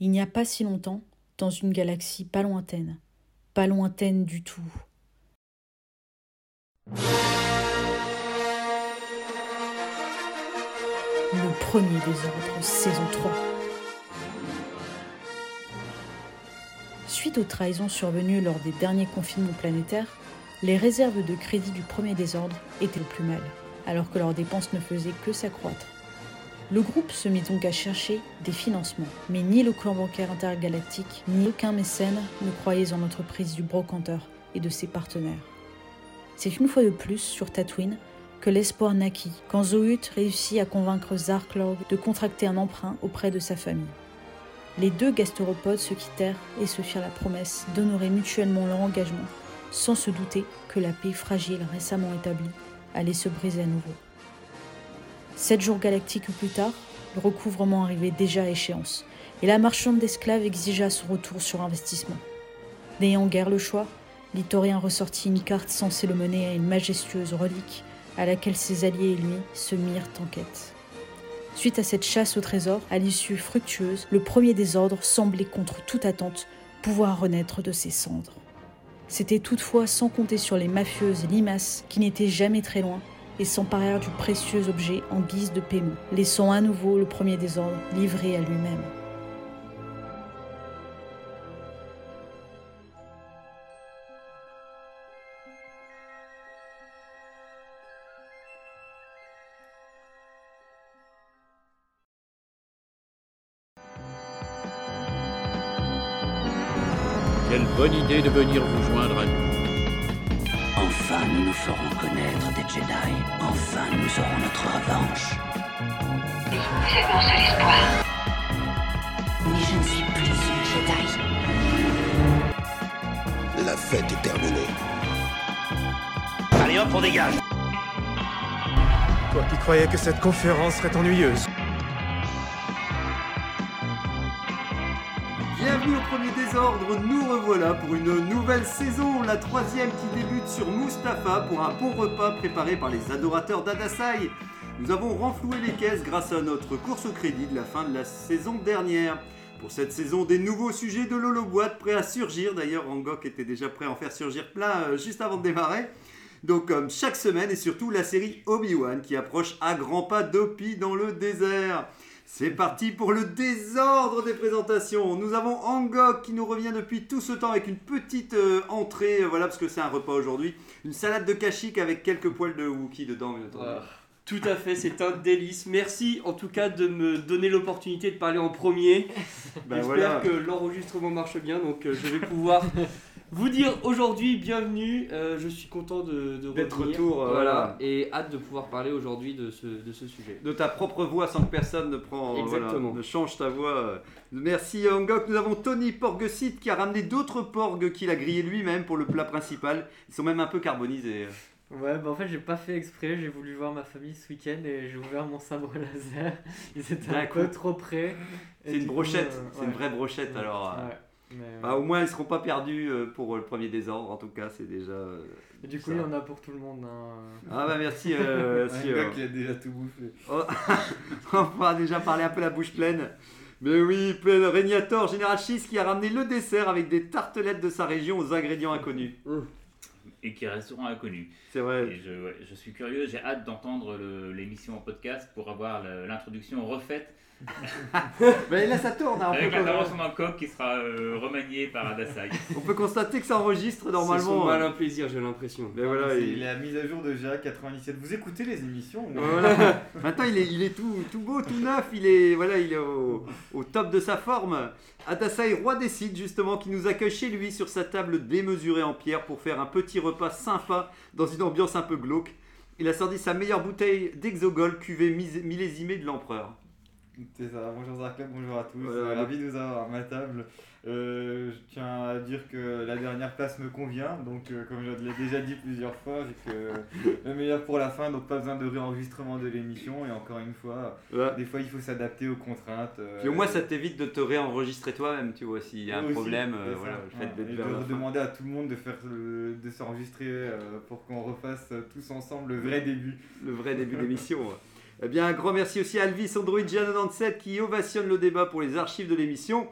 Il n'y a pas si longtemps, dans une galaxie pas lointaine, pas lointaine du tout. Le premier désordre, saison 3. Suite aux trahisons survenues lors des derniers confinements planétaires, les réserves de crédit du premier désordre étaient le plus mal, alors que leurs dépenses ne faisaient que s'accroître. Le groupe se mit donc à chercher des financements, mais ni le clan bancaire intergalactique, ni aucun mécène ne croyait en l'entreprise du brocanteur et de ses partenaires. C'est une fois de plus sur Tatooine que l'espoir naquit quand Zohut réussit à convaincre Zarklorg de contracter un emprunt auprès de sa famille. Les deux gastéropodes se quittèrent et se firent la promesse d'honorer mutuellement leur engagement, sans se douter que la paix fragile récemment établie allait se briser à nouveau. Sept jours galactiques plus tard, le recouvrement arrivait déjà à échéance, et la marchande d'esclaves exigea son retour sur investissement. N'ayant guère le choix, l'Itorien ressortit une carte censée le mener à une majestueuse relique à laquelle ses alliés et lui se mirent en quête. Suite à cette chasse au trésor, à l'issue fructueuse, le premier désordre semblait contre toute attente pouvoir renaître de ses cendres. C'était toutefois sans compter sur les mafieuses limaces qui n'étaient jamais très loin et s'emparèrent du précieux objet en guise de paiement, laissant à nouveau le premier désordre livré à lui-même. Enfin, nous nous ferons connaître des Jedi. Enfin, nous aurons notre revanche. Êtes mon seul espoir. Mais je ne suis plus une Jedi. La fête est terminée. Allez hop, on dégage Toi qui croyais que cette conférence serait ennuyeuse. Désordre, nous revoilà pour une nouvelle saison, la troisième qui débute sur Mustapha pour un bon repas préparé par les adorateurs d'Adasai. Nous avons renfloué les caisses grâce à notre course au crédit de la fin de la saison dernière. Pour cette saison, des nouveaux sujets de Lolo Boîte prêts à surgir. D'ailleurs, Angok était déjà prêt à en faire surgir plein euh, juste avant de démarrer. Donc, comme chaque semaine, et surtout la série Obi-Wan qui approche à grands pas d'Opi dans le désert. C'est parti pour le désordre des présentations. Nous avons Angok qui nous revient depuis tout ce temps avec une petite euh, entrée, voilà, parce que c'est un repas aujourd'hui. Une salade de kashik avec quelques poils de Wookie dedans, bien entendu. Ah, tout à fait, c'est un délice. Merci en tout cas de me donner l'opportunité de parler en premier. Ben J'espère voilà. que l'enregistrement marche bien, donc euh, je vais pouvoir vous dire aujourd'hui bienvenue. Euh, je suis content de, de D'être revenir. retour, euh, voilà, et hâte de pouvoir parler aujourd'hui de ce, de ce sujet. de ta propre voix sans que personne ne prend Exactement. voilà, ne change ta voix. Merci Angok. Nous avons Tony Porgesit qui a ramené d'autres porgs qu'il a grillés lui-même pour le plat principal. Ils sont même un peu carbonisés. Ouais, bah en fait, j'ai pas fait exprès, j'ai voulu voir ma famille ce week-end et j'ai ouvert mon sabre laser. Ils étaient un D'accord. peu trop près. Et C'est une du coup, brochette, euh, c'est une vraie brochette alors. euh, Ouais. Mais, euh, bah, au moins ils seront pas perdus euh, pour le premier désordre en tout cas c'est déjà. euh, et du coup, ça. il y en a pour tout le monde. hein. Ah bah merci. euh, euh. qui a déjà tout bouffé. Oh, on pourra déjà parler un peu la bouche pleine. Mais oui, plein Régnator, Général Schiss qui a ramené le dessert avec des tartelettes de sa région aux ingrédients inconnus. et qui resteront inconnus. C'est vrai. Et je, ouais, je suis curieux, j'ai hâte d'entendre l'émission en podcast pour avoir l'introduction refaite Mais là ça tourne, hein, on, avec peut, l'intervention d'un coq qui sera euh, remanié par Adasai. on peut constater que ça enregistre C'est son normalement. malin plaisir, j'ai l'impression. Mais voilà, C'est il- la mise à jour de GA97. Vous écoutez les émissions ou- Voilà. Maintenant, il est, il est tout, tout beau, tout neuf. Il est, voilà, il est au, au top de sa forme. Adasai, roi des sites, justement, qui nous accueille chez lui sur sa table démesurée en pierre pour faire un petit repas sympa dans une ambiance un peu glauque. Il a sorti sa meilleure bouteille d'Exogol, cuvée millésimée de l'empereur. C'est ça, bonjour Zarklab, bonjour à tous. Voilà. Euh, ravi de vous avoir à ma table. Euh, je tiens à dire que la dernière place me convient, donc euh, comme je l'ai déjà dit plusieurs fois, j'ai que le meilleur pour la fin, donc pas besoin de réenregistrement de l'émission. Et encore une fois, des fois il faut s'adapter aux contraintes. euh, Puis au moins, ça t'évite de te réenregistrer toi-même, tu vois, s'il y a un aussi, problème. euh, voilà, le fait Ouais, et de demander à tout le monde de faire le- de s'enregistrer euh, pour qu'on refasse euh, tous ensemble le vrai début. le vrai début d'émission. Eh bien, un grand merci aussi à Alvis Android 97 qui ovationne le débat pour les archives de l'émission.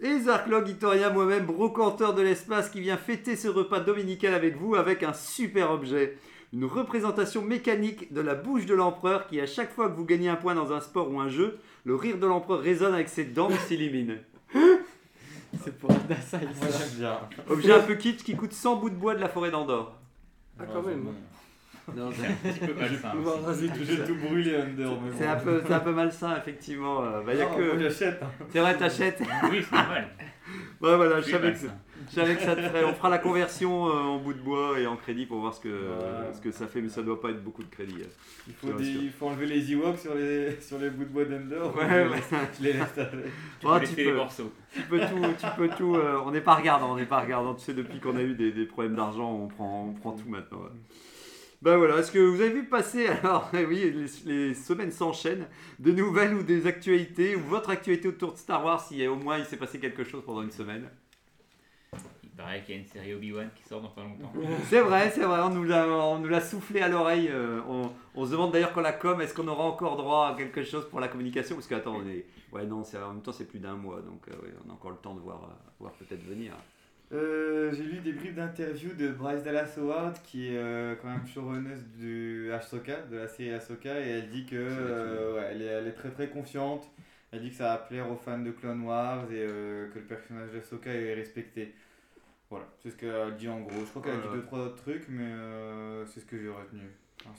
Et Zarklog, Itoria, moi-même, brocanteur de l'espace, qui vient fêter ce repas dominical avec vous avec un super objet. Une représentation mécanique de la bouche de l'empereur qui, à chaque fois que vous gagnez un point dans un sport ou un jeu, le rire de l'empereur résonne avec ses dents et s'illumine. C'est pour bien. Objet un peu kitsch qui coûte 100 bouts de bois de la forêt d'Andorre. Ah, quand même. Non, c'est- Un petit peu malsain. Tout J'ai tout brûlé Under. C'est un, peu, c'est un peu malsain, effectivement. Euh, Bah, y a que... hein. C'est vrai, t'achètes Oui, c'est normal. Ouais, voilà, je savais, que, malsain. je savais que ça te ferait. On fera la conversion euh, en bout de bois et en crédit pour voir ce que, ce que ça fait, mais ça doit pas être beaucoup de crédit. euh. Il faut, Bien des- sûr. il faut enlever les Ewoks sur les, sur les bouts de bois d'Ender. Ouais, ouais. je les laisse avec. Tu Oh, peux tu les peux. morceaux. Tu peux tout, tu peux tout. euh, on n'est pas regardant, on n'est pas regardant. Tu sais, depuis qu'on a eu des, des problèmes d'argent, on prend, on prend tout maintenant. ouais. Bah voilà, est-ce que vous avez vu passer alors oui, les, les semaines s'enchaînent, de nouvelles ou des actualités ou votre actualité autour de Star Wars, si au moins il s'est passé quelque chose pendant une semaine? Il paraît qu'il y a une série Obi-Wan qui sort dans pas longtemps. C'est vrai, c'est vrai, on nous l'a, on nous l'a soufflé à l'oreille. euh, on, on se demande d'ailleurs quand la com, est-ce qu'on aura encore droit à quelque chose pour la communication? Parce que attends, on est, ouais non, c'est, en même temps c'est plus d'un mois, donc euh, ouais, on a encore le temps de voir, euh, voir peut-être venir. Euh, J'ai lu des bribes d'interviews de Bryce Dallas Howard, qui est euh, quand même showrunneuse du Ahsoka, de la série Ahsoka, et elle dit que euh, ouais, elle, est, elle est très très confiante. Elle dit que ça va plaire aux fans de Clone Wars et que le personnage d'Ahsoka est respecté. Voilà, c'est ce qu'elle dit en gros. Je crois qu'elle a dit deux trois autres trucs, mais c'est ce que j'ai retenu.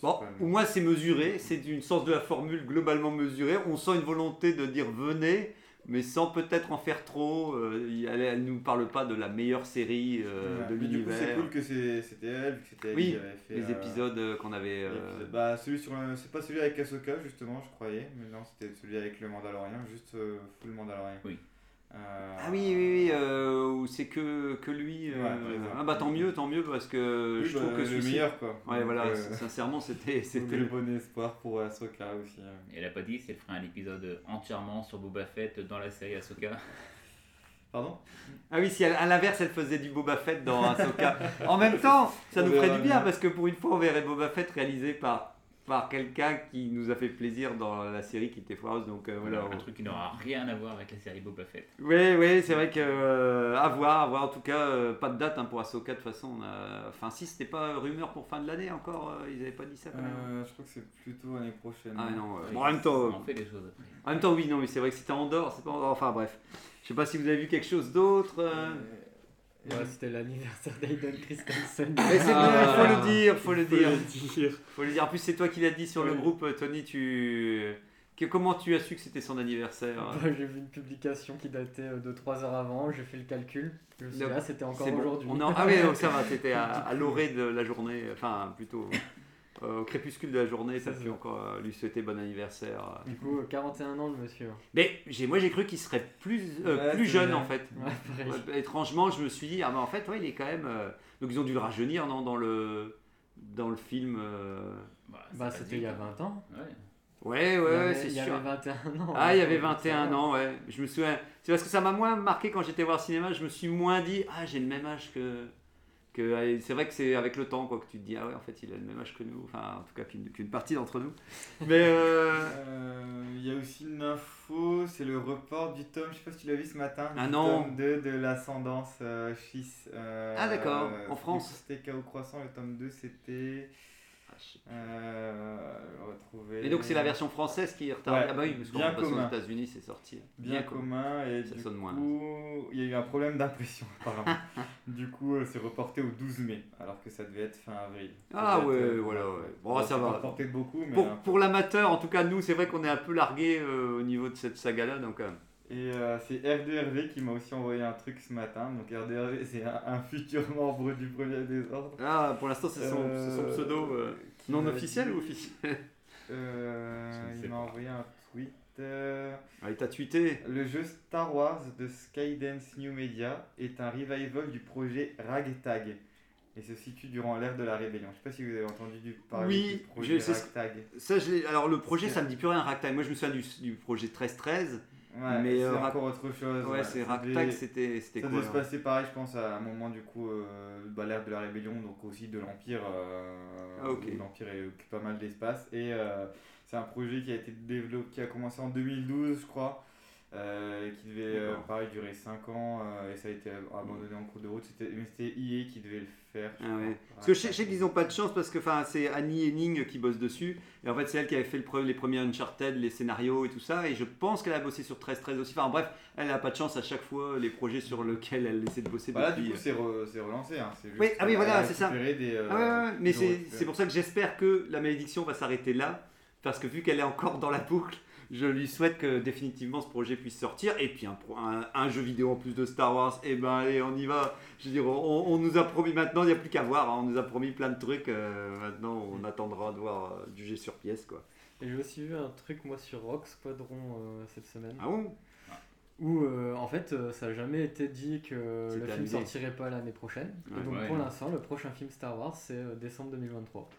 Bon, au moins c'est mesuré, c'est une sens de la formule globalement mesurée. On sent une volonté de dire venez, mais sans peut-être en faire trop. Euh, elle, elle nous parle pas de la meilleure série euh, Ouais, de coup, c'est l'univers. cool que c'est- c'était elle, que c'était elle Oui, qui avait fait. les euh, épisodes euh, qu'on avait. euh, l'épisode- Bah, celui sur le- c'est pas celui avec Ahsoka justement, je croyais, mais non, c'était celui avec le Mandalorien, juste euh, full Mandalorien. Oui. Euh, Ah oui, oui, oui, euh, c'est que, que lui. euh, Ouais, ah bah tant mieux, tant mieux, parce que Oui, je bah, trouve que le celui-ci- meilleur quoi. Ouais, Donc, voilà, euh, sincèrement, c'était. c'était le... bon espoir pour Ahsoka aussi. hein. Et elle a pas dit elle ferait un épisode entièrement sur Boba Fett dans la série Ahsoka. Pardon? Ah oui, si elle- à l'inverse, elle faisait du Boba Fett dans Ahsoka. en même temps, ça On nous ferait du bien, bien. parce que pour une fois, on verrait Boba Fett réalisé par, par quelqu'un qui nous a fait plaisir dans la série qui était foireuse. Donc euh, voilà. Un truc qui n'aura rien à voir avec la série Boba Fett. Oui, oui, c'est vrai que euh, à voir, à voir. En tout cas, euh, pas de date hein, pour Ahsoka de toute façon. on a- Enfin, si c'était pas rumeur pour fin de l'année encore, euh, ils avaient pas dit ça quand même. Euh, je crois que c'est plutôt l'année prochaine. Ah non, ouais. Oui, bon, en même temps, On fait des choses après. en même temps, oui, non, mais c'est vrai que c'était en dehors, c'est pas en dehors. Enfin bref, je sais pas si vous avez vu quelque chose d'autre. euh. Ouais, c'était l'anniversaire d'Aiden Christensen. Mais c'est Ah. bien, faut le dire, faut le Faut dire. le dire. Faut le dire. En plus, c'est toi qui l'as dit sur le Ouais. groupe, Tony. Tu que- comment tu as su que c'était son anniversaire Bah, j'ai vu une publication qui datait de 3 heures avant, j'ai fait le calcul. Je me suis dit, Donc, ah, c'était encore bon. aujourd'hui. On en- Ah oui, donc ça va. C'était à, à l'orée de la journée, enfin plutôt euh, au crépuscule de la journée. Ça C'est pu encore euh, lui souhaiter bon anniversaire. Du coup, euh, 41 ans le monsieur. Mais j'ai, moi, j'ai cru qu'il serait plus euh, Ouais, plus jeune vrai. en fait. Ouais. Ouais, étrangement, je me suis dit, ah mais en fait, ouais, il est quand même. euh, Donc ils ont dû le rajeunir, non, dans le dans le film. euh, Bah, Bah, c'était il y a pas 20 ans. dit. Ouais. Ouais, ouais, il y ouais, avait, c'est il y sûr. avait 21 ans. Ah, il y avait Donc, 21 ça va. ans, ouais. Je me souviens. C'est parce que ça m'a moins marqué quand j'étais voir le cinéma. Je me suis moins dit, ah, j'ai le même âge que. Que ah, c'est vrai que c'est avec le temps quoi, que tu te dis, ah ouais, en fait, il a le même âge que nous. Enfin, en tout cas, qu'une qu'une partie d'entre nous. Mais. euh, Euh, Il y a aussi une info, c'est le report du tome, je sais pas si tu l'as vu ce matin, Ah du non. tome 2 de l'ascendance euh, Schiss. euh, Ah, d'accord, en France. C'était Chaos Croissant, le tome 2 c'était. Euh. Et donc, c'est la version française qui est retardée. Ouais, Ah, bah oui, parce bien passant aux commun. États-Unis, c'est sorti. bien commun et Ça du sonne moins, coup il y a eu un problème d'impression apparemment. du coup euh, c'est reporté au 12 mai alors que ça devait être fin avril. Ça Ah être, ouais, euh, voilà, ouais. Bon, ça va. pas reporté de beaucoup mais Pour, pour l'amateur, en tout cas, nous, c'est vrai qu'on est un peu largué au niveau de cette saga-là. Donc, euh, Et euh, c'est R2RV qui m'a aussi envoyé un truc ce matin. Donc R2RV, c'est un, un futur membre du premier désordre. Ah, pour l'instant, c'est son, Euh, pseudo euh, qui non officiel dit- ou officiel Euh, ne il m'a envoyé un tweet. euh, ah, Il t'a tweeté. le jeu Star Wars de Skydance New Media est un revival du projet Ragtag et se situe durant l'ère de la rébellion. Je sais pas si vous avez entendu du parler Oui, du projet je- Ragtag. Ça, je alors le projet, ça me dit plus rien, Ragtag. Moi, je me souviens du, du projet 13-13. Ouais, Mais, c'est euh, encore autre chose. Ouais, c'est Ça Ragtag, c'était c'était Ça quoi devait se alors passer pareil, je pense, à un moment du coup, euh, bah, l'ère de la rébellion, donc aussi de l'Empire. euh, Ah, L'Empire occupe pas mal d'espace. Et c'est un projet qui a été développé, qui a commencé en 2012, je crois. Euh, qui devait euh, pareil duré 5 ans euh, et ça a été abandonné en cours de route. C'était- Mais c'était EA qui devait le faire. Ah ouais. Parce que je sais, qu'ils n'ont pas de chance parce que enfin, c'est Annie Henning qui bosse dessus. Et en fait, c'est elle qui avait fait le les premiers Uncharted, les scénarios et tout ça. Et je pense qu'elle a bossé sur 13-13 aussi. Enfin bref, elle n'a pas de chance à chaque fois les projets sur lesquels elle essaie de bosser Bah là, depuis. du coup, c'est re- c'est relancé. Hein. c'est juste Oui, ah oui, voilà, c'est ça. Des, Ah ouais, ouais, ouais, mais c'est c'est pour ça que j'espère que la malédiction va s'arrêter là. Parce que vu qu'elle est encore dans la boucle, je lui souhaite que définitivement ce projet puisse sortir. Et puis un, pro- un, un jeu vidéo en plus de Star Wars, et ben allez, on y va. Je veux dire, on, on nous a promis maintenant, il n'y a plus qu'à voir. hein. On nous a promis plein de trucs. euh, maintenant, on attendra de voir euh, du G sur pièce. quoi. Et j'ai aussi vu un truc moi sur Rock Squadron euh, cette semaine. Ah bon? Où euh, en fait euh, ça n'a jamais été dit que le film sortirait pas l'année prochaine. Ouais. et donc Ouais. pour l'instant le prochain film Star Wars c'est décembre 2023.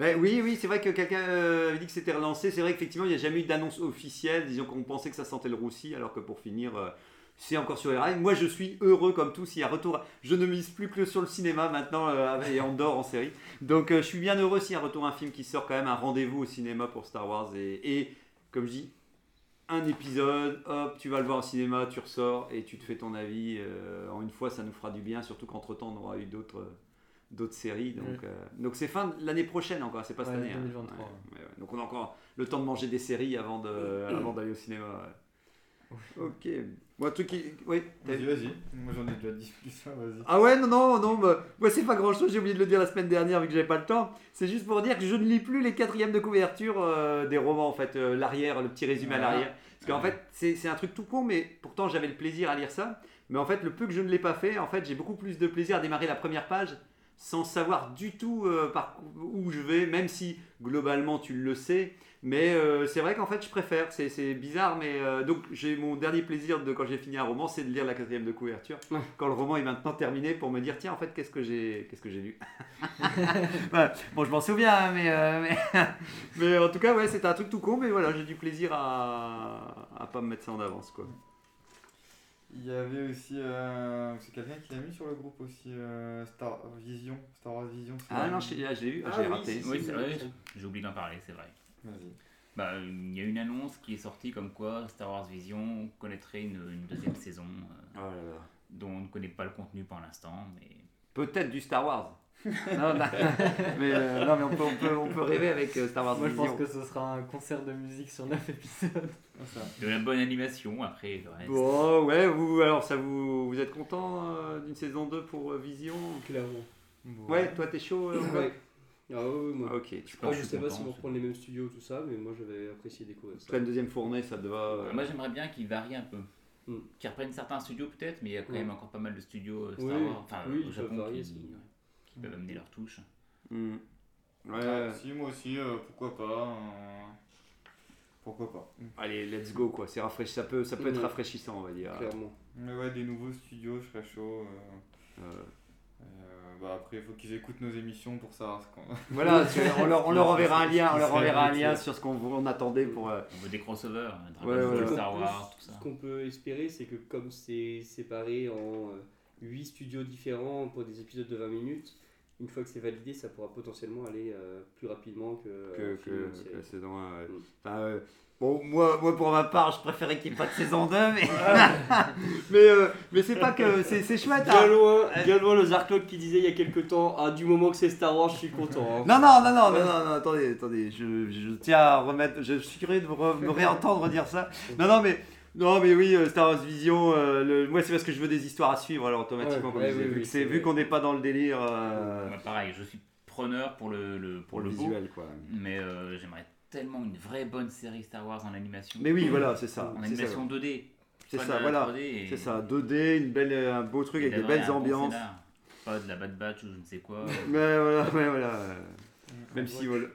Ben oui, oui, c'est vrai que quelqu'un euh, avait dit que c'était relancé. C'est vrai qu'effectivement, il n'y a jamais eu d'annonce officielle. Disons qu'on pensait que ça sentait le roussi, alors que pour finir, euh, c'est encore sur les rails. Moi, je suis heureux comme tout s'il y a retour. Je ne mise plus que sur le cinéma maintenant euh, et en dehors en série. Donc, je suis bien heureux s'il y a retour un film qui sort quand même un rendez-vous au cinéma pour Star Wars. Et, comme je dis, un épisode, hop, tu vas le voir au cinéma, tu ressors et tu te fais ton avis. en une fois, ça nous fera du bien, surtout qu'entre temps, on aura eu d'autres. D'autres séries donc Oui. euh, donc c'est fin de l'année prochaine encore c'est pas cette année hein. 2023, Ouais, ouais, ouais. donc on a encore le temps de manger des séries avant de avant d'aller au cinéma ouais. ok bon, truc qui oui Vas-y, vas-y. Moi, j'en ai déjà dit plus. hein, Vas-y. ah ouais non non non bah, moi c'est pas grand chose j'ai oublié de le dire la semaine dernière vu que j'avais pas le temps c'est juste pour dire que je ne lis plus les quatrièmes de couverture euh, des romans en fait euh, l'arrière le petit résumé à Ah. l'arrière parce qu'en fait c'est c'est un truc tout con mais pourtant j'avais le plaisir à lire ça mais en fait le peu que je ne l'ai pas fait en fait j'ai beaucoup plus de plaisir à démarrer la première page sans savoir du tout euh, par où je vais, même si globalement tu le sais. Mais euh, c'est vrai qu'en fait je préfère, c'est c'est bizarre, mais euh, donc j'ai mon dernier plaisir de quand j'ai fini un roman, c'est de lire la quatrième de couverture. Quand le roman est maintenant terminé, pour me dire tiens en fait qu'est-ce que j'ai qu'est-ce que j'ai lu? Bon je m'en souviens, hein, mais, mais mais en tout cas ouais c'était un truc tout con, mais voilà j'ai du plaisir à à pas me mettre ça en avance quoi. Il y avait aussi. euh, c'est quelqu'un qui l'a mis sur le groupe aussi. euh, Star Vision. Star Wars Vision. Ah non je ah, je l'ai vu, ah, Ah je l'ai oui, raté. si, si. Oui, c'est vrai, j'ai oublié d'en parler, c'est vrai. Vas-y. Bah, il y a une annonce qui est sortie comme quoi Star Wars Vision connaîtrait une, une deuxième saison euh, Oh là là. dont on ne connaît pas le contenu pour l'instant, mais Peut-être du Star Wars. Non, non, mais, euh, non, mais on peut, on peut, on peut rêver avec euh, Star Wars Moi je pense que ce sera un concert de musique sur 9 épisodes. Ah, de la bonne animation après le reste. Bon, ouais, vous, alors ça vous, vous êtes content euh, d'une saison 2 pour euh, Vision? Clairement. Bon. Ouais, toi t'es chaud euh, Ouais. Ah ouais, ouais, moi. Ok, tu Je Après, pense je sais pas s'ils vont reprendre les mêmes studios, tout ça, mais moi j'avais apprécié découvrir ça. feras une deuxième fournée, ça te va. euh, Moi j'aimerais bien qu'ils varient un peu. Mm. Qu'ils reprennent certains studios peut-être, mais il y a quand Ouais. même encore pas mal de studios Star Oui, Wars, enfin oui, au Japon varier, qui, qui peuvent amener leur touche. hmm. Ouais, Ah, si, moi aussi, euh, pourquoi pas. euh, Pourquoi pas. allez, let's go quoi. C'est rafraîchi, ça peut, ça peut être Mm. rafraîchissant, on va dire. Clairement. Mais ouais, des nouveaux studios, je serais chaud. euh, Euh, euh, bah après, il faut qu'ils écoutent nos émissions pour savoir ce qu'on. voilà, on leur, on leur enverra un lien, on leur enverra un lien sur ce qu'on on attendait pour. euh, On veut des crossovers, hein, Dragon Ouais, Ball, ouais. Star Wars, tout ça. Ce qu'on peut espérer, c'est que comme c'est séparé en 8 studios différents pour des épisodes de 20 minutes, une fois que c'est validé, ça pourra potentiellement aller euh, plus rapidement que, euh, que, saison 1. ouais. Mm. Enfin, euh, bon, moi, moi, pour ma part, je préférais qu'il n'y ait pas de saison 2, mais, mais, euh, mais c'est pas que. C'est c'est chouette. Bien hein. loin, bien loin le Zarklok qui disait il y a quelques temps, ah, du moment que c'est Star Wars, je suis content. hein. Non, non, non, non, non, non, non, attendez, attendez, je, je tiens à remettre, je suis curieux de me, re- me réentendre dire ça. Non, non, mais, non, mais oui, euh, Star Wars Vision, euh, le- moi c'est parce que je veux des histoires à suivre, alors automatiquement, Ouais, comme je disais, vu que c'est vu qu'on n'est pas dans le délire euh, Moi, pareil, je suis preneur pour le, le- pour pour le le beau, visuel, quoi. mais euh, j'aimerais tellement une vraie bonne série Star Wars en animation. Mais oui, voilà, c'est ça. En c'est ça, animation 2D. C'est pas ça, la voilà. 3D et- C'est ça, 2D, une belle, un beau truc et avec des d'avoir belles un bon ambiances. scénar. Pas de la Bad Batch ou je ne sais quoi. Mais voilà, mais voilà. Même si voilà.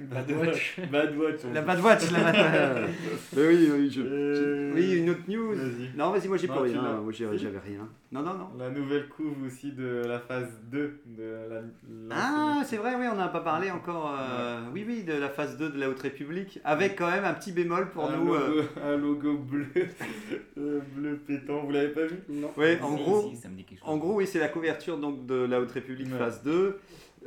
Bad Watch. Bad Watch. La. Bad Watch, la Bad Watch. Mais oui, oui, je- Euh, oui, une autre news. Vas-y. Non, vas-y, moi j'ai pas rien. Moi j'ai- Si. j'avais rien. Non, non, non. La nouvelle couve aussi de la phase 2 de la. Ah, c'est vrai, oui, on n'en a pas parlé encore. euh, Oui, oui, de la phase 2 de la Haute République, avec quand même un petit bémol pour un nous. Logo, euh, Un logo bleu, bleu pétant, vous l'avez pas vu? Non. Ouais, en Si, gros, si, en gros, oui, c'est la couverture donc de la Haute République Ouais. phase 2.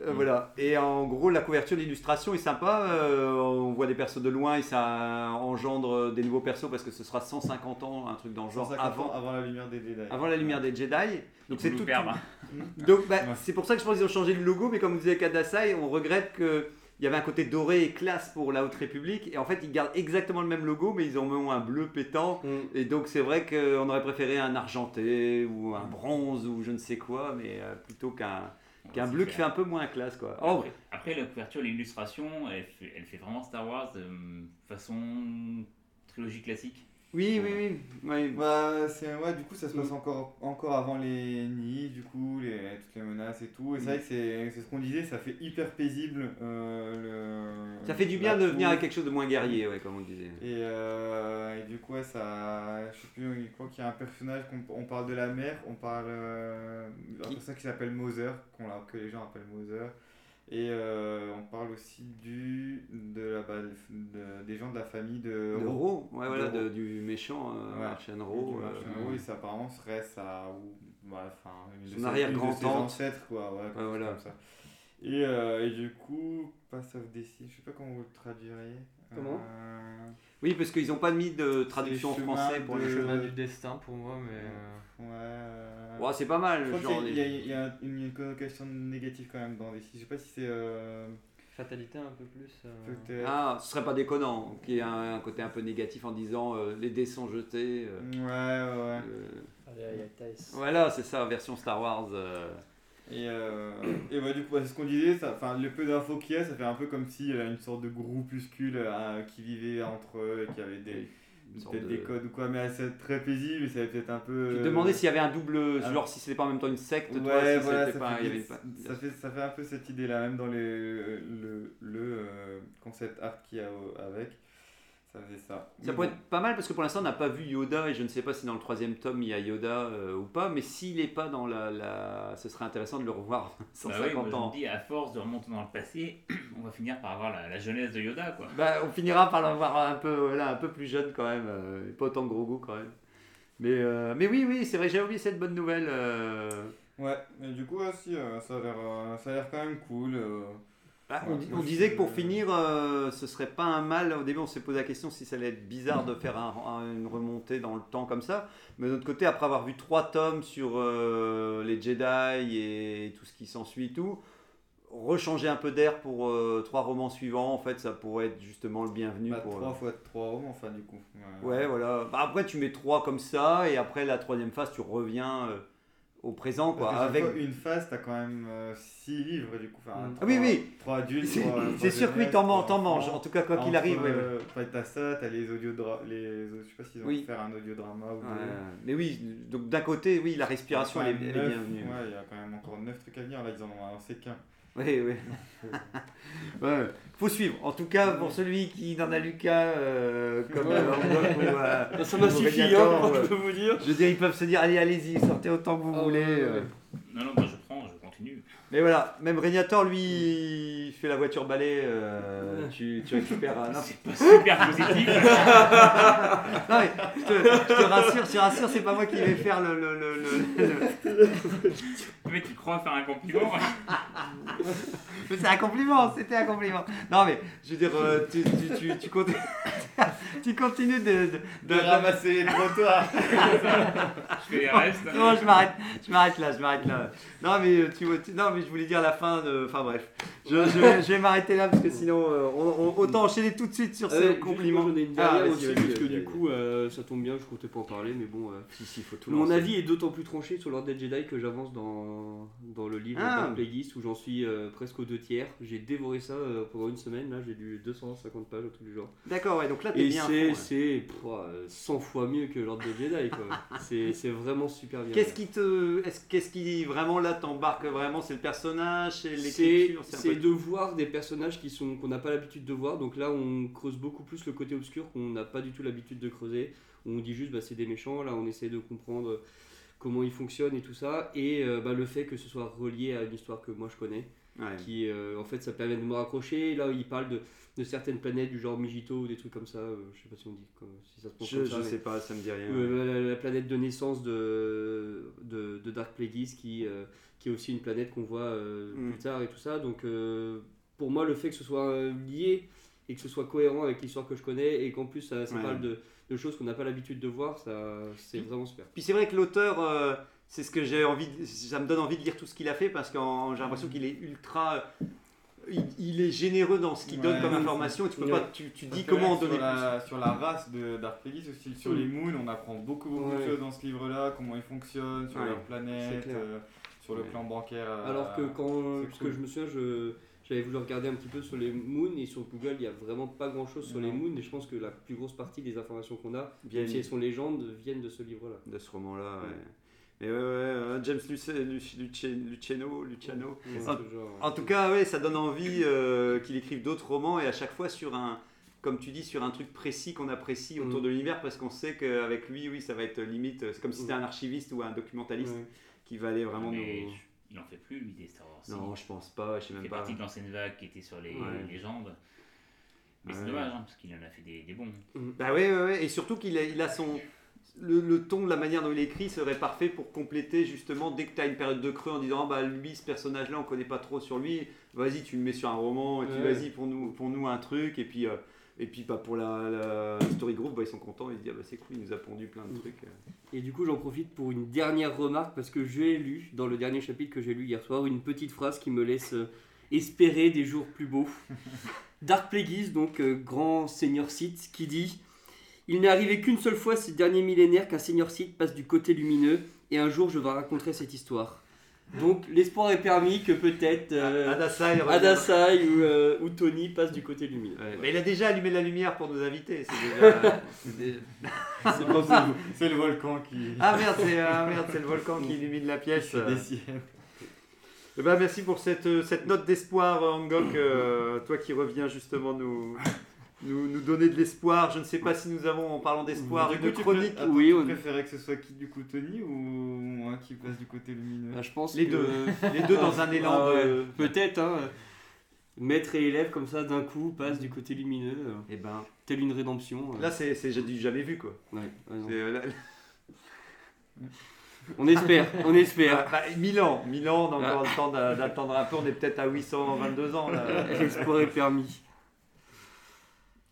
Euh, voilà. Et en gros, la couverture, l'illustration est sympa. Euh, on voit des persos de loin et ça engendre des nouveaux persos parce que ce sera 150 ans, un truc dans le genre 150 avant, ans avant la lumière des Jedi. avant la lumière des Jedi. Donc c'est tout. perdre. Donc bah, c'est pour ça que je pense qu'ils ont changé le logo, mais comme vous disait Kadasai, on regrette que il y avait un côté doré et classe pour la Haute République, et en fait ils gardent exactement le même logo, mais ils en ont un bleu pétant, Mm. et donc c'est vrai qu'on aurait préféré un argenté ou un bronze ou je ne sais quoi, mais euh, plutôt qu'un qu'un bleu qui fait un peu moins classe quoi. Oh, Après, après, la couverture, l'illustration, elle fait, elle fait vraiment Star Wars de façon trilogie classique. Oui, oui, oui. Bah, c'est, ouais, du coup, ça se passe encore, encore avant les nids, du coup, les, toutes les menaces et tout. Et c'est vrai que c'est, c'est ce qu'on disait, ça fait hyper paisible. euh, le, Ça fait du bien de venir avec quelque chose de moins guerrier, ouais, comme on disait. Et, euh, et du coup, ouais, ça, je sais plus, je crois qu'il y a un personnage, qu'on, on parle de la mère, on parle euh, un personnage qui s'appelle Moser, qu'on, que les gens appellent Moser. Et euh, on parle aussi du, de la, de- des gens de la famille de, De Ro. Ouais, voilà, De du méchant euh, Ouais. Martian Ro. Euh, et ça apparemment serait sa, ou, bah, Son arrière-grand-tante. ancêtres, quoi, ouais, chose voilà. comme ça. Et, euh, et du coup, Pass of Destiny, je sais pas comment vous le traduiriez. Comment Euh, Oui, parce qu'ils n'ont pas mis de traduction en français pour de- les Le chemin du destin pour moi, mais. euh, Ouais. Ouais, c'est pas mal, Je crois genre qu'il y a, les- il y a une, connotation négative quand même dans DC. Je sais pas si c'est. euh, Fatalité un peu plus. euh. Ah, ce serait pas déconnant qu'il y ait un, un côté un peu négatif en disant euh, les dés sont jetés. euh, Ouais, ouais, ouais. euh, Allez, aïe, aïe, aïe. voilà, c'est ça, version Star Wars. Euh. Et, euh, et ouais, du coup, bah, c'est ce qu'on disait, ça- le peu d'infos qu'il y a, ça fait un peu comme s'il y avait une sorte de groupuscule euh, qui vivait entre eux et qui avait des, peut-être de- des codes ou quoi, mais c'est très paisible et ça avait peut-être un peu. Je me euh, demandais s'il y avait un double, genre si c'était pas en même temps une secte, Ouais, toi, si voilà, ça, pas, fait, il pas- ça, fait, ça fait un peu cette idée-là, même dans les, le, le euh, concept art qu'il y a avec. Ça faisait ça. Ça Mais pourrait bon. être pas mal parce que pour l'instant on n'a pas vu Yoda et je ne sais pas si dans le troisième tome il y a Yoda euh, ou pas, mais s'il n'est pas dans la, la- ce serait intéressant de le revoir 150 Bah oui, moi, je ans. me dis, à force de remonter dans le passé, on va finir par avoir la, la jeunesse de Yoda, quoi. Bah, on finira par l'avoir un peu, voilà, un peu plus jeune quand même, euh, pas autant de gros goût quand même. Mais, euh, mais oui, oui, c'est vrai, j'ai oublié cette bonne nouvelle. euh. Ouais, mais du coup, ouais, si, euh, ça a l'air euh, ça a l'air quand même cool. Bah, on, disait que pour finir, euh, ce serait pas un mal. Au début, on s'est posé la question si ça allait être bizarre de faire un- un- une remontée dans le temps comme ça. Mais de notre côté, après avoir vu trois tomes sur euh, les Jedi et tout ce qui s'ensuit, et tout, rechanger un peu d'air pour euh, trois romans suivants, en fait, ça pourrait être justement le bienvenu. Bah, pour, 3 fois 3 romans, enfin, du coup. Ouais, voilà. Bah, après, tu mets trois comme ça, et après la troisième phase, tu reviens euh, au présent, quoi. Avec... fois, une phase, t'as quand même 6 livres, du coup. Enfin, Ah oui, oui. 3 adultes, C'est- 3 c'est sûr que oui, t'en man- t'en manges. En tout cas, quoi qu'il arrive, ouais, ouais. euh, Enfin, t'as ça, t'as les audios. Les... Je sais pas s'ils ont Oui. faire un ou Ouais, deux. mais oui, donc d'un côté, oui, la respiration, elle est, elle est neuf, bienvenue. Ouais, il y a quand même encore 9 trucs à venir. Là, ils en ont annoncé qu'un. Oui, oui. ouais, faut suivre. En tout cas, pour celui qui n'en a lu qu'un, euh, comme Ouais. euh, ou, euh, Ça m'a suffi, Radiator, hein, je peux vous dire. Je veux dire, ils peuvent se dire, allez, allez-y, sortez autant que vous Ah, voulez. Non, non, moi je prends, je continue. Mais voilà, même Régnator, lui, il fait la voiture balai, euh, tu, tu récupères un... Non, C'est pas super positif. non, mais je te, je te rassure, je te rassure, c'est pas moi qui vais faire le... le, le, le- le- Mais tu crois faire un compliment Mais c'est un compliment, c'était un compliment. Non mais, je veux dire, euh, tu, tu, tu, tu, continues, tu continues de... de, De ramasser les trottoirs. Je fais les restes. Non, je m'arrête, je m'arrête là, je m'arrête là. Non mais, euh, tu vois, tu- non mais je voulais dire la fin de... Enfin bref, je, je vais, je vais m'arrêter là parce que sinon, euh, on, on- autant enchaîner tout de suite sur Euh, ces juste, compliments. J'en ai une Ah, dernière vas-y, aussi, parce que du coup, euh, ça tombe bien, je comptais pas en parler, mais bon. euh, Si, si, faut tout Mon lancer. avis est d'autant plus tranché sur l'ordre des Jedi que j'avance dans, dans le livre Ah. Dark Plagueis où j'en suis euh, presque aux deux tiers. J'ai dévoré ça euh, pendant une semaine, là j'ai lu 250 pages, un truc du genre. D'accord, ouais, donc là t'es Et bien. à c'est fond, ouais. c'est, pff, euh, 100 fois mieux que l'ordre des Jedi, quoi. c'est c'est vraiment super bien. Qu'est-ce qui te, est-ce, qu'est-ce qui vraiment là t'embarque vraiment? C'est le personnage, C'est l'écriture, c'est peu- de voir des personnages qui sont qu'on n'a pas l'habitude de voir. Donc là, on creuse beaucoup plus le côté obscur qu'on n'a pas du tout l'habitude de creuser. On dit juste, bah, c'est des méchants. Là, on essaie de comprendre comment ils fonctionnent et tout ça. Et euh, bah, le fait que ce soit relié à une histoire que moi je connais, Ouais. qui euh, en fait ça permet de me raccrocher. Là, il parle de de certaines planètes du genre Mijito ou des trucs comme ça. euh, je sais pas si on dit comme- si ça se prononce Je, comme ça. je sais pas, ça me dit rien. Euh, la, la planète de naissance de, de, de Dark Plagueis qui, euh, qui est aussi une planète qu'on voit Mm. plus tard et tout ça. Donc pour moi, le fait que ce soit lié et que ce soit cohérent avec l'histoire que je connais et qu'en plus ça, ça Ouais. parle de, de choses qu'on n'a pas l'habitude de voir, ça c'est vraiment super. Puis c'est vrai que l'auteur, euh, c'est ce que j'ai envie, de- ça me donne envie de lire tout ce qu'il a fait parce que j'ai l'impression qu'il est ultra, il, il est généreux dans ce qu'il Ouais. donne comme information et tu peux Ouais. pas, tu, tu dis comment en sur donner la, Sur la race Plagueis aussi, sur Mm. les moons, on apprend beaucoup, beaucoup de choses dans ce livre-là, comment ils fonctionnent, sur leur planète, euh, sur le plan bancaire. euh, Alors que quand, parce cool. que je me souviens, je, j'avais voulu regarder un petit peu sur les moons et sur Google, il y a vraiment pas grand chose sur les moons et je pense que la plus grosse partie des informations qu'on a, Bien même si elles sont légendes, viennent de ce livre-là. de ce roman-là. Ouais. Ouais. Mais ouais, ouais, euh, James Luce- Luc- Luce- Luciano, Luciano. Ouais, En- tout cas, ouais, ça donne envie euh, qu'il écrive d'autres romans et à chaque fois sur un, comme tu dis, sur un truc précis qu'on apprécie autour Mm. de l'univers parce qu'on sait qu'avec lui, oui, ça va être limite. C'est comme si c'était un archiviste ou un documentaliste Ouais. qui va aller vraiment Mais nous. je- il en fait plus, lui, des Star Wars. Non, je pense pas, je sais il même fait pas. partie de l'ancienne vague qui était sur les Ouais. légendes. Mais c'est dommage, hein, parce qu'il en a fait des, des bons. Bah ouais, ouais, ouais. et surtout qu'il a, il a son. Le, le ton, la manière dont il écrit serait parfait pour compléter justement dès que tu as une période de creux en disant ah bah lui ce personnage là on connaît pas trop sur lui vas-y tu le mets sur un roman et puis Ouais. vas-y pour nous pour nous un truc et puis euh, et puis bah, pour la, la story group bah, ils sont contents ils se disent ah, bah c'est cool il nous a pondu plein de trucs Et du coup, j'en profite pour une dernière remarque parce que j'ai lu, dans le dernier chapitre que j'ai lu hier soir, une petite phrase qui me laisse euh, espérer des jours plus beaux. Dark Plagueis, donc euh, grand seigneur Sith, qui dit Il n'est arrivé qu'une seule fois ces derniers millénaires qu'un seigneur Sith passe du côté lumineux et un jour je vous raconterai cette histoire. Donc l'espoir est permis que peut-être euh, Adasai revient. Adasai ou, euh, ou Tony passent du côté lumineux. Ouais, mais il a déjà allumé la lumière pour nous inviter c'est déjà, déjà- le volcan qui. ah merde c'est ah, merde, c'est le volcan qui illumine la pièce. Eh ben, merci pour cette, euh, cette note d'espoir, Angok. euh, toi qui reviens justement nous, nous, nous donner de l'espoir. Je ne sais pas si nous avons, en parlant d'espoir, une tu chronique. attends, oui, tu on- préférais que ce soit qui du coup Tony ou qui passe du côté lumineux Ah, je pense Les que- deux. Les deux dans un élan Ah ouais, de. Peut-être, hein. Maître et élève comme ça d'un coup passent du côté lumineux, euh, Eh ben, telle une rédemption. euh. là, c'est du jamais vu, quoi. Ouais, ouais, euh, là- On espère, on espère. Ah, bah, Milan, Milan, on a Ah. encore le temps d'a- d'attendre un peu. On est peut-être à 822 ans. L'espoir est permis.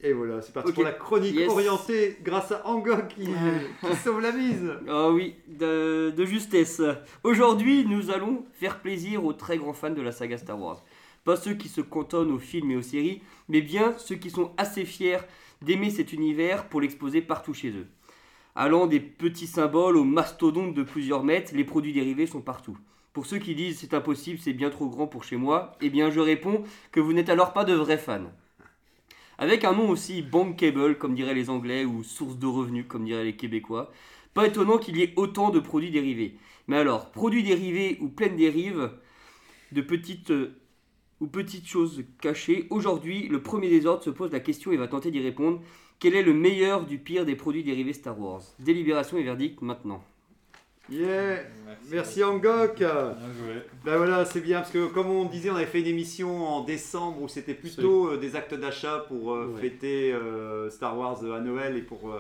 Et voilà, c'est parti pour la chronique Yes. orientée grâce à Angok qui, qui sauve la mise. Ah oui, de, de justesse. Aujourd'hui, nous allons faire plaisir aux très grands fans de la saga Star Wars. Pas ceux qui se cantonnent aux films et aux séries, mais bien ceux qui sont assez fiers d'aimer cet univers pour l'exposer partout chez eux. Allant des petits symboles aux mastodontes de plusieurs mètres, les produits dérivés sont partout. Pour ceux qui disent c'est impossible, c'est bien trop grand pour chez moi, eh bien je réponds que vous n'êtes alors pas de vrais fans. Avec un nom aussi bankable, comme diraient les Anglais, ou source de revenus, comme diraient les Québécois, pas étonnant qu'il y ait autant de produits dérivés. Mais alors, produits dérivés ou pleine dérive, de petites euh, ou petites choses cachées, aujourd'hui, le premier désordre se pose la question et va tenter d'y répondre. Quel est le meilleur du pire des produits dérivés Star Wars? Délibération et verdict maintenant. Yeah. Merci Angok. Bien joué. Ben voilà, c'est bien parce que comme on disait, on avait fait une émission en décembre où c'était plutôt euh, des actes d'achat pour euh, Ouais. fêter euh, Star Wars à Noël et pour,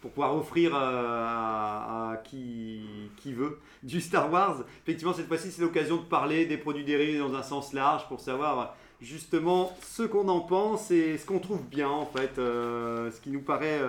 pour pouvoir offrir à, à qui, qui veut du Star Wars. Effectivement, cette fois-ci, c'est l'occasion de parler des produits dérivés dans un sens large pour savoir justement ce qu'on en pense et ce qu'on trouve bien en fait, ce qui nous paraît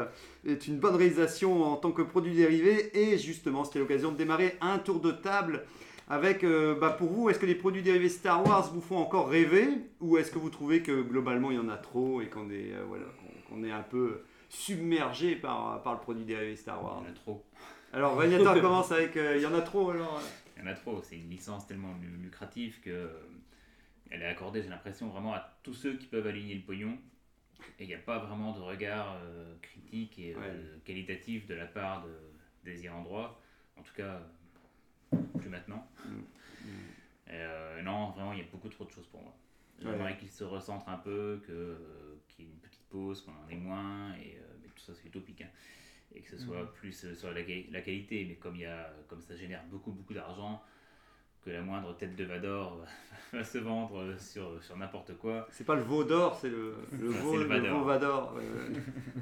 est une bonne réalisation en tant que produit dérivé et justement c'était l'occasion de démarrer un tour de table avec, euh, bah, pour vous, est-ce que les produits dérivés Star Wars vous font encore rêver ou est-ce que vous trouvez que globalement il y en a trop et qu'on est, euh, voilà, qu'on- qu'on est un peu submergé par, par le produit dérivé Star Wars? Il y en a trop. Alors Vagnator commence avec, euh, il y en a trop alors Il y en a trop. C'est une licence tellement lu- lucrative que elle est accordée, j'ai l'impression, vraiment à tous ceux qui peuvent aligner le pognon. Et il n'y a pas vraiment de regard euh, critique et euh, qualitatif de la part de, des ayants droit. En tout cas, plus maintenant. Euh, non, vraiment, il y a beaucoup trop de choses pour moi. J'aimerais Ouais. qu'il se recentre un peu, que, qu'il y ait une petite pause, qu'on en ait moins, et, mais tout ça c'est utopique. hein. Et que ce soit Mhm. plus sur la, quali- la qualité, mais comme, y a, comme ça génère beaucoup beaucoup d'argent, que la moindre tête de Vador va se vendre sur, sur n'importe quoi. C'est pas le veau d'or, c'est le, le, veau, c'est le le Vador. veau Vador. ouais.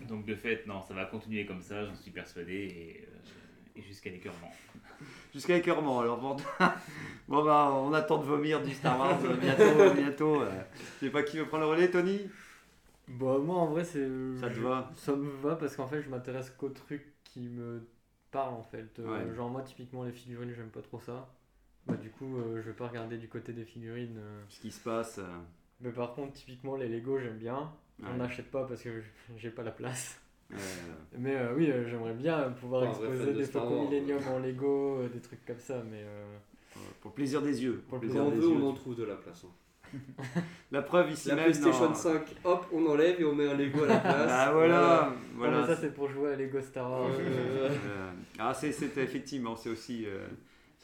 Donc de fait, non, ça va continuer comme ça, j'en suis persuadé, et, euh, et jusqu'à l'écœurement. Jusqu'à l'écœurement. Alors bon, bon bah, on attend de vomir du Star Wars euh, bientôt. bientôt euh. Je sais pas qui veut prendre le relais, Tony? Bah, moi en vrai, c'est. Ça te je- va? Ça me va parce qu'en fait, je m'intéresse qu'aux trucs qui me parlent en fait. Ouais. Genre, moi, typiquement, les figurines, j'aime pas trop ça. Bah, du coup, euh, je vais pas regarder du côté des figurines. euh. Ce qui se passe. euh, Mais par contre, typiquement, les Lego, j'aime bien. On Ouais. n'achète pas parce que j'ai pas la place. euh, Mais euh, oui, euh, j'aimerais bien pouvoir Un vrai fan exposer de des Star Faucon Wars. Millennium en Lego, euh, des trucs comme ça. Mais euh, pour le plaisir des yeux. Pour le plaisir on des veut, yeux. on en trouve de la place. hein. La preuve ici La même. PlayStation dans- 5, hop, on enlève et on met un Lego à la place. Ah voilà, non, voilà. mais ça, c'est pour jouer à Lego Star Wars. Euh, Euh, ah, c'est c'est- effectivement, c'est aussi. euh,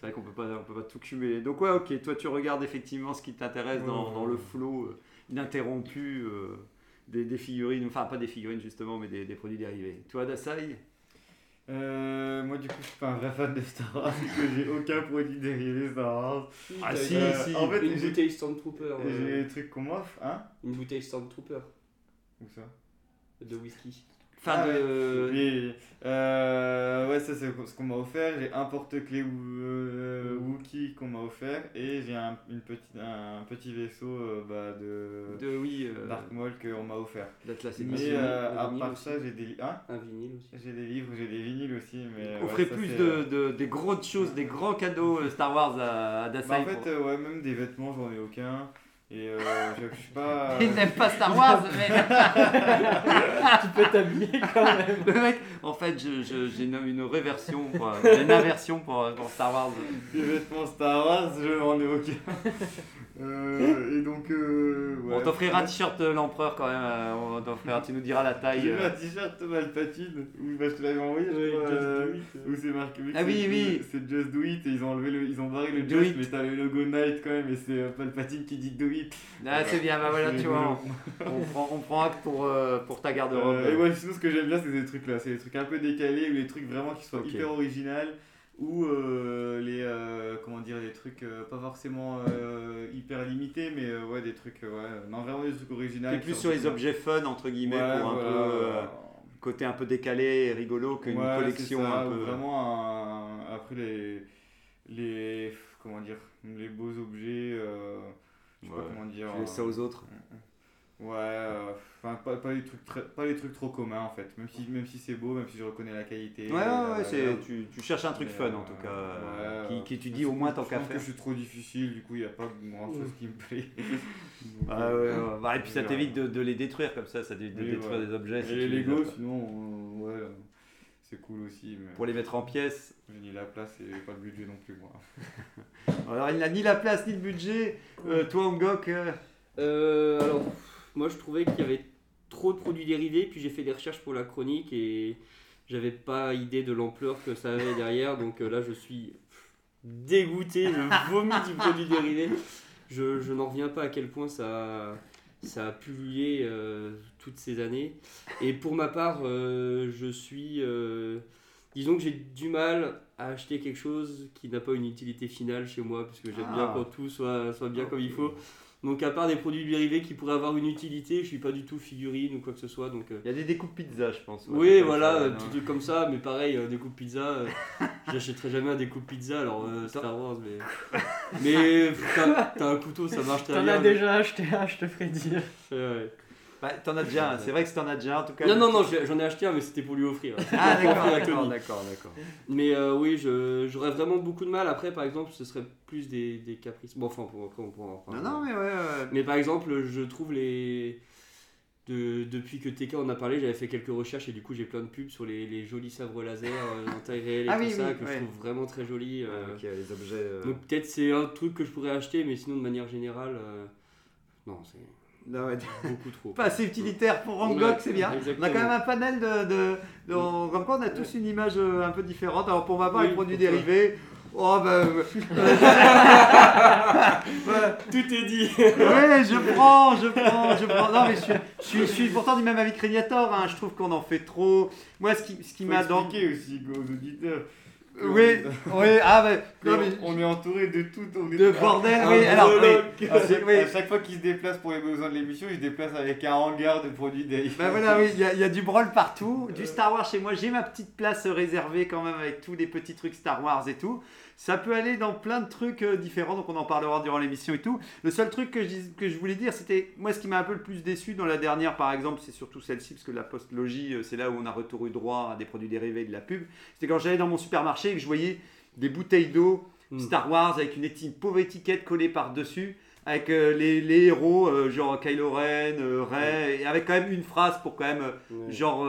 c'est vrai qu'on peut pas, on peut pas tout cumuler. Donc ouais, ok. Toi, tu regardes effectivement ce qui t'intéresse Ouais, dans, ouais, dans le flot euh, ininterrompu euh, des, des figurines, enfin pas des figurines justement, mais des, des produits dérivés. Toi, Dasai Euh, moi, du coup, je suis pas un vrai fan de Star Wars, parce que j'ai aucun produit dérivé Star Wars. Ah, si, si. En fait, une bouteille Stormtrooper. j'ai des trucs qu'on m'offre, hein? Une bouteille Stormtrooper Où ça? De whisky. Fin Ah, de. Oui, euh, ouais, ça c'est ce qu'on m'a offert. J'ai un porte-clés euh, Wookie qu'on m'a offert et j'ai un, une petite, un petit vaisseau euh, bah, de, De oui, euh, Dark Maul qu'on m'a offert. d'Atlas Mais à part ça, j'ai des, hein Un vinyle aussi. j'ai des livres, j'ai des vinyles aussi. Mais On ouais, ferait ça, plus de, de- des grosses choses, des grands cadeaux Star Wars à, à Dasai. bah, en fait, ouais, même des vêtements, j'en ai aucun. Et euh, je, je suis pas. Il n'aime pas Star Wars, mais. tu peux t'habiller quand même. Le mec, en fait, je- je- j'ai une, une réversion, pour, euh, j'ai une aversion pour, pour Star Wars. Des vêtements Star Wars, je n'en ai aucun. Euh, et donc. euh, ouais. on t'offrira un t-shirt de l'empereur quand même. euh, On t'offrira, tu nous diras la taille. J'ai euh. vu un t-shirt Palpatine où bah, je te l'avais envoyé, je Ouais, crois, Just euh, Do It, euh. où c'est marqué. Ah oui, oui. C'est Just Do It et ils ont enlevé le, ils ont barré le Do Just, It. mais t'as le logo Night quand même et c'est euh, Palpatine qui dit Do It. Ah, c'est bien, bah voilà, tu vois. On, on prend, on prend acte pour, euh, pour ta garde-robe. Euh, et ouais, sinon ce que j'aime bien c'est ces trucs là, c'est des trucs un peu décalés ou des trucs vraiment qui soient Ok. hyper originales ou euh, les euh, comment dire des trucs euh, pas forcément euh, hyper limités mais euh, ouais des trucs euh, ouais non vraiment des trucs originaux. Plus sur les objets fun, entre guillemets, Ouais, pour un voilà, peu. euh, voilà. côté un peu décalé et rigolo qu'une Ouais, collection ça, un peu. Vraiment, un- après les, les. Comment dire Les beaux objets. je sais Ouais, pas comment dire. tu laisses ça aux autres. Ouais, euh, enfin, pas, pas, les trucs très, pas les trucs trop communs en fait. Même si, même si c'est beau, même si je reconnais la qualité. Ouais, ouais, la ouais, c'est, tu, tu cherches un truc Mais, fun euh, en tout cas, euh, ouais, qui, euh, qui tu je dis au moins tant qu'à faire. que je suis trop difficile, du coup il n'y a pas grand chose qui me plaît. Donc, Ah euh, ouais, ouais, ouais. Bah, et puis ça t'évite de, de les détruire comme ça, ça t'évite de Oui, détruire ouais. des objets. Et si les tu Lego, sinon, euh, ouais, euh, c'est cool aussi. Mais Pour les mettre en pièces. j'ai ni la place et pas le budget non plus. Moi. Alors il n'a ni la place ni le budget. Euh, toi, Angok, euh, Euh, alors, moi je trouvais qu'il y avait trop de produits dérivés, puis j'ai fait des recherches pour la chronique et j'avais pas idée de l'ampleur que ça avait derrière, donc euh, là je suis dégoûté, je vomis du produit dérivé. Je, je n'en reviens pas à quel point ça, ça a pullulé euh, toutes ces années. Et pour ma part, euh, je suis. euh, disons que j'ai du mal à acheter quelque chose qui n'a pas une utilité finale chez moi, parce que j'aime bien Ah. quand tout soit, soit bien comme il faut. Donc à part des produits dérivés qui pourraient avoir une utilité, je suis pas du tout figurine ou quoi que ce soit. Donc, euh, il y a des découpes pizza, je pense. ouais, oui, voilà, euh, un petit truc comme ça, mais pareil, euh, des coupes pizza, euh, j'achèterai jamais un découpe pizza, alors euh, Star Wars, mais. Mais t'as un couteau, ça marche très T'en bien. as déjà acheté un, je te ferai dire. Ouais, ouais. Bah, t'en as déjà un, c'est vrai que t'en as déjà un, en tout cas. Non, non, non, j'en ai acheté un, mais c'était pour lui offrir. Ah, d'accord, d'accord, d'accord, d'accord. Mais euh, oui, je- j'aurais vraiment beaucoup de mal. Après, par exemple, ce serait plus des, des caprices. Bon, enfin, pour, après, on pourra en Non, parler. non, mais ouais. ouais. Mais par exemple, je trouve les. De, depuis que TK en a parlé, j'avais fait quelques recherches et du coup j'ai plein de pubs sur les, les jolis sabres laser euh, en taille réelle et Ah tout oui, ça oui, que ouais. je trouve vraiment très joli. euh. Ah, ok, les objets. euh, Donc peut-être c'est un truc que je pourrais acheter, mais sinon de manière générale, euh, non, c'est non, ouais, beaucoup trop. pas assez utilitaire pour Angok, Ouais, c'est bien. On a quand même un panel de. de, de- on- comme quoi, on a tous une image euh, un peu différente. Alors, pour ma part, Oui, les produits dérivés. Oh, bah. euh, bah, Tout est dit. Ouais, je prends, je prends, je prends. Non, mais je suis, je suis, je suis pourtant du même avec Régnator. Hein. Je trouve qu'on en fait trop. Moi, ce qui, ce qui Faut m'a dans. expliquer aussi aux auditeurs Oui, oui, ah mais, non, mais- on est entouré de tout. On est De bordel, oui, alors, oui. À chaque, Oui. à chaque fois qu'il se déplace pour les besoins de l'émission, il se déplace avec un hangar de produits dérivés. Bah voilà, oui, il y, y a du brol partout, du Star Wars chez moi. J'ai ma petite place réservée quand même avec tous les petits trucs Star Wars et tout. Ça peut aller dans plein de trucs euh, différents, donc on en parlera durant l'émission et tout. Le seul truc que je, que je voulais dire, c'était, moi ce qui m'a un peu le plus déçu dans la dernière par exemple, c'est surtout celle-ci, parce que la postlogie, euh, c'est là où on a retour eu droit à des produits dérivés et de la pub. C'était quand j'allais dans mon supermarché et que je voyais des bouteilles d'eau Star Wars avec une, pauvre étiquette collée par-dessus. Avec euh, les, les héros, euh, genre Kylo Ren, euh, Rey, et avec quand même une phrase pour quand même, genre,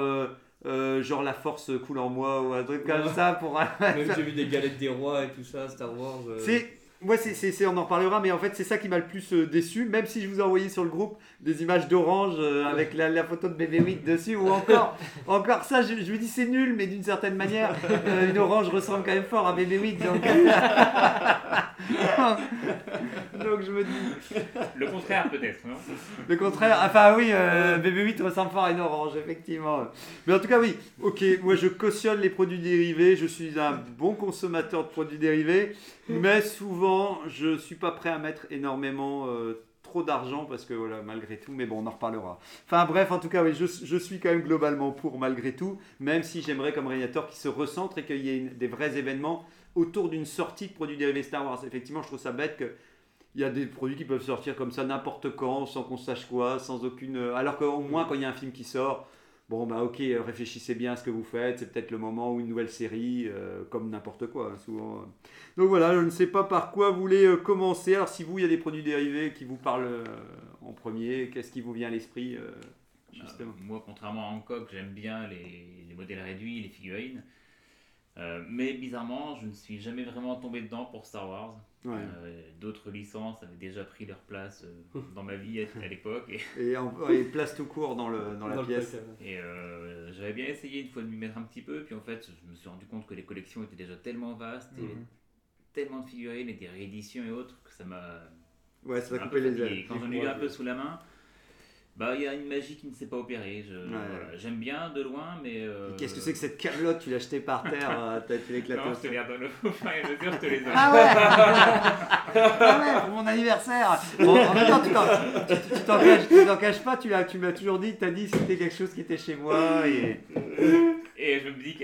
euh, genre la force coule en moi ou un truc comme Ouais. ça pour. Même j'ai vu des galettes des rois et tout ça, Star Wars. euh, C'est, moi, c'est, on en reparlera, mais en fait, c'est ça qui m'a le plus euh, déçu. Même si je vous ai envoyé sur le groupe des images d'orange euh, avec la, la photo de bébé Wick dessus, ou encore, encore ça, je, je me dis c'est nul, mais d'une certaine manière, une orange ressemble quand même fort à bébé Wick. Donc, donc je me dis. Le contraire, peut-être, non? Le contraire, enfin oui, euh, BB8 ressemble fort à une orange, effectivement. Mais en tout cas, oui, ok, moi je cautionne les produits dérivés, je suis un bon consommateur de produits dérivés, mais souvent je suis pas prêt à mettre énormément euh, trop d'argent parce que voilà, malgré tout, mais bon, on en reparlera. Enfin bref, en tout cas, oui, je, je suis quand même globalement pour malgré tout, même si j'aimerais comme Régnator qu'il se recentre et qu'il y ait une- des vrais événements autour d'une sortie de produits dérivés Star Wars. Effectivement, je trouve ça bête que il y a des produits qui peuvent sortir comme ça n'importe quand, sans qu'on sache quoi, sans aucune. euh, Alors qu'au moins, quand il y a un film qui sort, bon, bah ok, réfléchissez bien à ce que vous faites, c'est peut-être le moment où une nouvelle série, euh, comme n'importe quoi, hein, souvent. euh. Donc voilà, je ne sais pas par quoi vous voulez euh, commencer. Alors, si vous, il y a des produits dérivés qui vous parlent euh, en premier, qu'est-ce qui vous vient à l'esprit euh, justement? moi, contrairement à Hancock, j'aime bien les, les modèles réduits, les figurines. Euh, mais bizarrement, je ne suis jamais vraiment tombé dedans pour Star Wars. Ouais. Euh, D'autres licences avaient déjà pris leur place euh, dans ma vie à, à l'époque. Et, Et, et place tout court dans, le, dans la Dans pièce. et, euh, j'avais bien essayé une fois de m'y mettre un petit peu. Puis en fait, je me suis rendu compte que les collections étaient déjà tellement vastes, il y avait Mhm. tellement de figurines et des rééditions et autres que ça m'a Ouais, ça couper peu les ailes. Quand j'en ai eu un peu sous la main, bah il y a une magie qui ne s'est pas opérée. Je- voilà. J'aime bien de loin, mais. euh, Qu'est-ce que c'est que cette camelote Tu l'as jetée par terre, euh, t'as tu Non, au je te sol. les redonne au fur et à mesure, je te les donne. Ah ouais Ah ouais, pour mon anniversaire Bon, en même temps, tu t'en- caches, tu t'en caches pas, tu, l'as- tu m'as toujours dit, tu as dit que c'était quelque chose qui était chez moi. Et... Et je me dis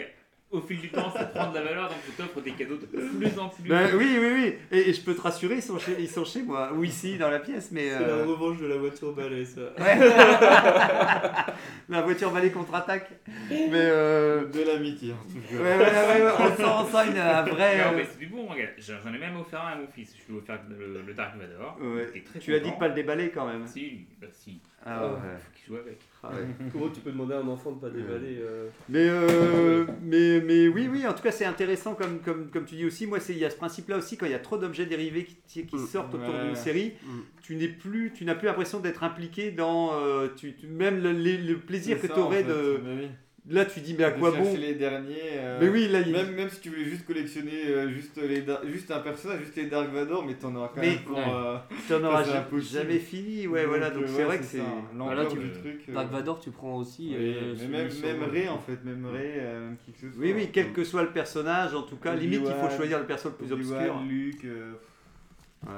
qu'au fil du temps, ça prend de la valeur, donc je t'offre des cadeaux de plus en plus. Ben oui, oui, oui. Et, et je peux te rassurer, ils sont, chez, ils sont chez moi. Ou ici, dans la pièce, mais... C'est euh, la revanche de la voiture balai, ça. la voiture balai contre-attaque. Mais... Euh... De l'amitié, en tout Ouais, cas. ouais, ouais, ouais, on sent, on sent une, un vrai... Non, euh, mais c'est du bon, regarde. J'en j'en ai même offert un à mon fils. Je lui ai offert le, le Dark Vador. Ouais. Très Tu as dit de pas le déballer quand même. Si, bah si. Ah ouais. Faut qu'il joue avec. Ah ouais. Comment tu peux demander à un enfant de pas dévaler euh, Mais, euh, mais, mais oui, oui, en tout cas, c'est intéressant comme, comme, comme tu dis aussi. Moi, c'est- il y a ce principe-là aussi, quand il y a trop d'objets dérivés qui, qui sortent autour Ouais. d'une série, tu n'es plus, tu n'as plus l'impression d'être impliqué dans euh, tu, tu- même le, plaisir que tu aurais en fait. de. Là, tu dis, mais à De quoi bon les derniers. euh, Mais oui, là, il- même, même si tu voulais juste collectionner euh, juste, les juste un personnage, juste les Dark Vador, mais t'en auras quand Mais- même pour. euh, Tu en auras jamais fini, ouais, voilà, donc euh, c'est ouais, vrai que c'est-. Voilà, L'ampleur tu- du truc. euh, Dark Vador, tu prends aussi. oui, euh, mais même, Ray en fait, même Ray, euh, même qui que ce soit. Oui, oui, quel que soit le personnage, en tout cas, limite, il faut choisir le perso le plus obscur. Luke. euh, Ouais.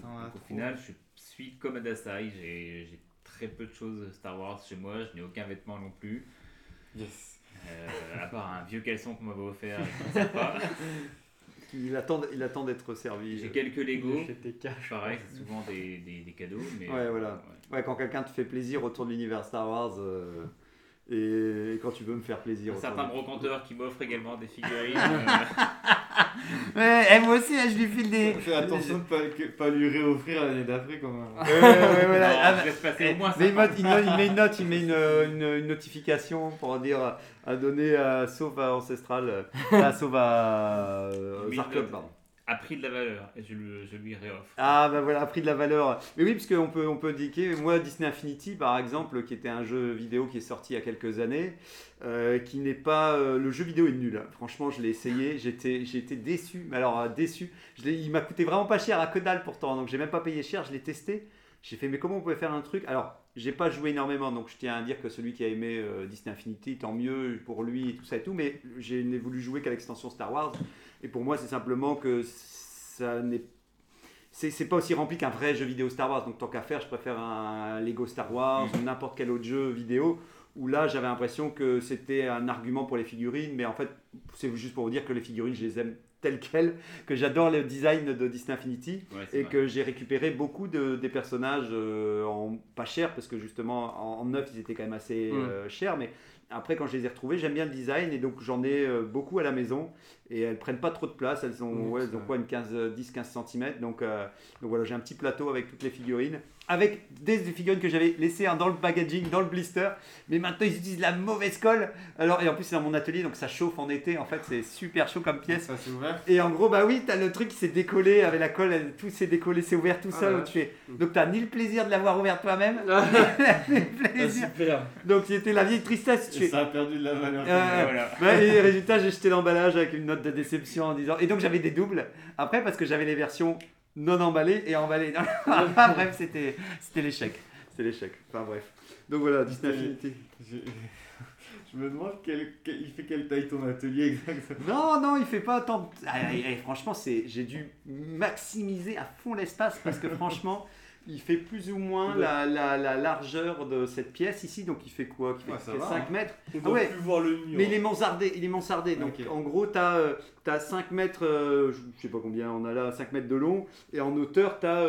t'en au final, je suis comme Adasai. J'ai j'ai très peu de choses Star Wars chez moi. Je n'ai aucun vêtement non plus. Yes. Euh, à part un vieux caleçon qu'on m'avait offert. Je ne sais pas. Il attend, il attend d'être servi. J'ai quelques Lego. Pareil, c'est souvent des, des, des cadeaux. Mais, Ouais, voilà. Ouais, quand quelqu'un te fait plaisir autour de l'univers Star Wars euh, et, et quand tu veux me faire plaisir. Un certain brocanteur qui m'offre également des figurines. euh, Ouais, eh, moi aussi, hein, je lui file des. Fais attention de pas, que- pas lui réoffrir l'année d'après quand même. Ouais, ouais, voilà. Non, Ah, je laisse passer eh, au moins mais il, 50. met, il met- il met une note, il met une, une, une notification pour dire à donner à Sauve à Ancestral, à Sauve à euh, Zarkov, pardon. A pris de la valeur et je, lui- je réoffre. Ah bah voilà, prix de la valeur. Mais oui, parce qu'on peut, on peut indiquer, moi Disney Infinity par exemple, qui était un jeu vidéo qui est sorti il y a quelques années, euh, qui n'est pas... euh, le jeu vidéo est nul, hein. franchement je l'ai essayé, j'étais été déçu, mais alors euh, déçu. Je il m'a coûté vraiment pas cher, à que dalle pourtant, donc j'ai même pas payé cher, je l'ai testé. J'ai fait, mais comment on pouvait faire un truc? Alors, j'ai pas joué énormément, donc je tiens à dire que celui qui a aimé Disney Infinity, tant mieux pour lui et tout ça et tout, mais j'ai n'ai voulu jouer qu'à l'extension Star Wars. Et pour moi, c'est simplement que ça n'est c'est pas aussi rempli qu'un vrai jeu vidéo Star Wars. Donc tant qu'à faire, je préfère un Lego Star Wars ou n'importe quel autre jeu vidéo où là j'avais l'impression que c'était un argument pour les figurines, mais en fait c'est juste pour vous dire que les figurines je les aime telles quelles, que j'adore le design de Disney Infinity Ouais, et vrai. que j'ai récupéré beaucoup de, des personnages euh, en pas cher parce que justement en, en neuf ils étaient quand même assez Mm. euh, chers, mais après quand je les ai retrouvés j'aime bien le design et donc j'en ai euh, beaucoup à la maison et elles prennent pas trop de place, elles ont, ouais, elles ont quoi une 15, 10-15 cm donc, euh, donc voilà j'ai un petit plateau avec toutes les figurines avec des figurines que j'avais laissées hein, dans le packaging, dans le blister mais maintenant ils utilisent la mauvaise colle alors et en plus c'est dans mon atelier donc ça chauffe en été en fait c'est super chaud comme pièce Ça, c'est ouvert. et en gros, bah oui, t'as le truc qui s'est décollé avec la colle, elle- tout s'est décollé, c'est ouvert tout Ah seul. donc tu fais- Donc t'as ni le plaisir de l'avoir ouvert toi-même, Ah, ni le ah, plaisir. Donc c'était la vieille tristesse. Tu Et fais- ça a perdu de la valeur. Euh, Voilà. Ouais, et résultat, j'ai jeté l'emballage avec une note de déception en disant. Et donc j'avais des doubles après parce que j'avais les versions non emballées et emballées. Enfin, bref, c'était c'était l'échec. C'était l'échec. Enfin bref. Donc voilà, Disney. Je... je me demande quel, quel- il fait quelle taille ton atelier exactement. Non, non, il fait pas tant. Ah, ah, ah, franchement, c'est, j'ai dû maximiser à fond l'espace parce que franchement, il fait plus ou moins la, la- la largeur de cette pièce ici. Donc il fait quoi? Qui fait, Ouais, ça qui fait va, 5 hein. mètres. On Ah ouais. plus voir le mur. Mais il est mansardé, il est mansardé. Donc en gros, tu as, 5 mètres, euh, je sais pas combien on a là, 5 mètres de long. Et en hauteur, tu as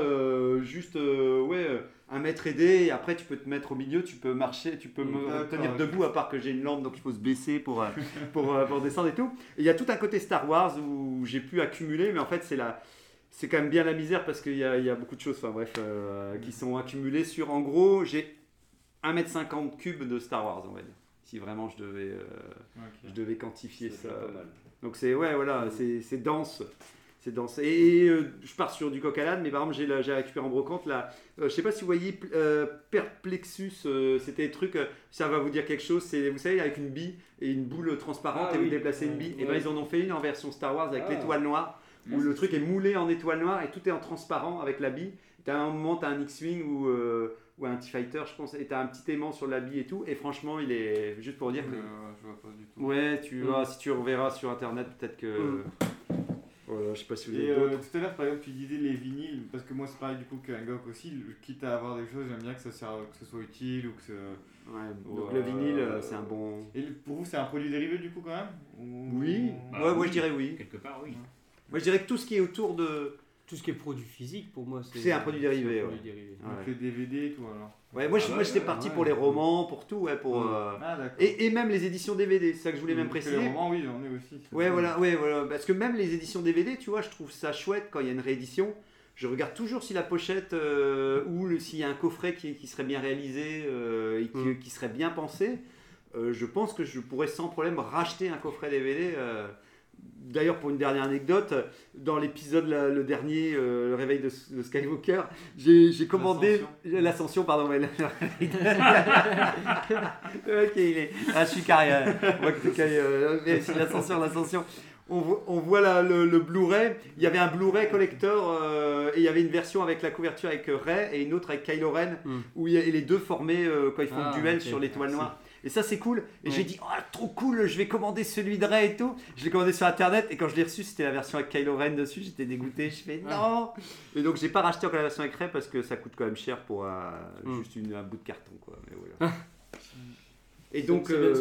juste euh, ouais, euh, un mètre aidé. Et après, tu peux te mettre au milieu, tu peux marcher, tu peux me tenir debout, à part que j'ai une lampe, donc il faut se baisser pour, euh, pour, euh, pour descendre et tout. Il y a tout un côté Star Wars où j'ai pu accumuler, mais en fait, c'est la. C'est quand même bien la misère parce qu'il y y a beaucoup de choses, enfin bref, euh, qui sont accumulées sur. En gros, j'ai 1m50 cubes de Star Wars, on va dire. Si vraiment je devais, euh, je devais quantifier ça. pas mal. Donc c'est ouais voilà, c'est c'est dense. C'est dense. Et euh, je pars sur du coq à l'âne, mais par exemple j'ai récupéré en brocante là. euh, je sais pas si vous voyez euh, Perplexus, euh, c'était des trucs, euh, ça va vous dire quelque chose. C'est vous savez avec une bille et une boule transparente Ah et vous déplacez une Ouais. bille. Et ben ils en ont fait une en version Star Wars avec Ah. l'étoile noire où le truc est moulé en étoile noire et tout est en transparent avec la bille. T'as un moment t'as un X-wing ou euh, ou un T-Fighter je pense et t'as un petit aimant sur la bille et tout. Et franchement il est juste pour dire que Euh, je vois pas du tout. Ouais, tu Mm. vois, si tu reverras sur internet, peut-être que. Mm. Voilà, je sais pas si vous Et avez euh, d'autres. tout à l'heure, par exemple, tu disais les vinyles, parce que moi c'est pareil du coup qu'un gok aussi, quitte à avoir des choses, j'aime bien que ça, sert, que ce soit utile ou que ce... Ouais, donc le vinyle, euh, c'est un bon. Et pour vous, c'est un produit dérivé du coup quand même? Ou- Oui, Bah ouais, moi oui. je dirais oui. Quelque part, oui. Moi je dirais que tout ce qui est autour de. Tout ce qui est produit physique, pour moi, c'est C'est un produit dérivé, c'est un produit ouais. dérivé. Donc Ouais. les DVD et tout alors Ouais, moi, je- Ah moi ouais, j'étais ouais, parti ouais. pour les romans, pour tout, ouais, pour. Euh, Ah d'accord. Et, et même les éditions DVD, c'est ça que je voulais même Parce que préciser. Les romans, oui, j'en ai aussi. Ouais, voilà, ouais, voilà. Parce que même les éditions DVD, tu vois, je trouve ça chouette quand il y a une réédition. Je regarde toujours si la pochette euh, ou le- s'il y a un coffret qui, qui serait bien réalisé euh, et qui, Mm. qui serait bien pensé. Euh, je pense que je pourrais sans problème racheter un coffret DVD. D'ailleurs, pour une dernière anecdote, dans l'épisode le dernier, euh, le réveil de, de Skywalker, j'ai commandé l'ascension, pardon. mais ok, il est. Ah, je suis carré. carré, euh, c'est l'ascension, l'ascension. On voit, on voit la- le, le Blu-ray. Il y avait un Blu-ray collector euh, et il y avait une version avec la couverture avec Rey et une autre avec Kylo Ren Mm. où il y a et les deux formés euh, quand ils font Ah, le duel sur l'étoile Ah, noire. Et ça c'est cool. Et Ouais. j'ai dit oh trop cool, je vais commander celui de Rey et tout. Je l'ai commandé sur internet et quand je l'ai reçu c'était la version avec Kylo Ren dessus. J'étais dégoûté. Je fais non. Et donc j'ai pas racheté encore la version avec Rey parce que ça coûte quand même cher pour euh, Mm. juste une- un bout de carton quoi. Mais voilà. Et donc, euh,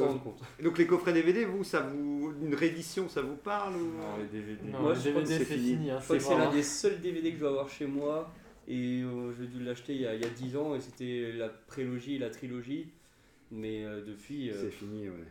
donc les coffrets DVD, vous, ça vous, une réédition, ça vous parle ou... Non, les DVD. Non, Moi, je DVD que c'est fini. fini. hein, c'est l'un des seuls DVD que je dois avoir chez moi. Et euh, j'ai dû l'acheter il, y a- il y a 10 ans et c'était la prélogie et la trilogie. Mais euh, depuis, euh, C'est fini, ouais.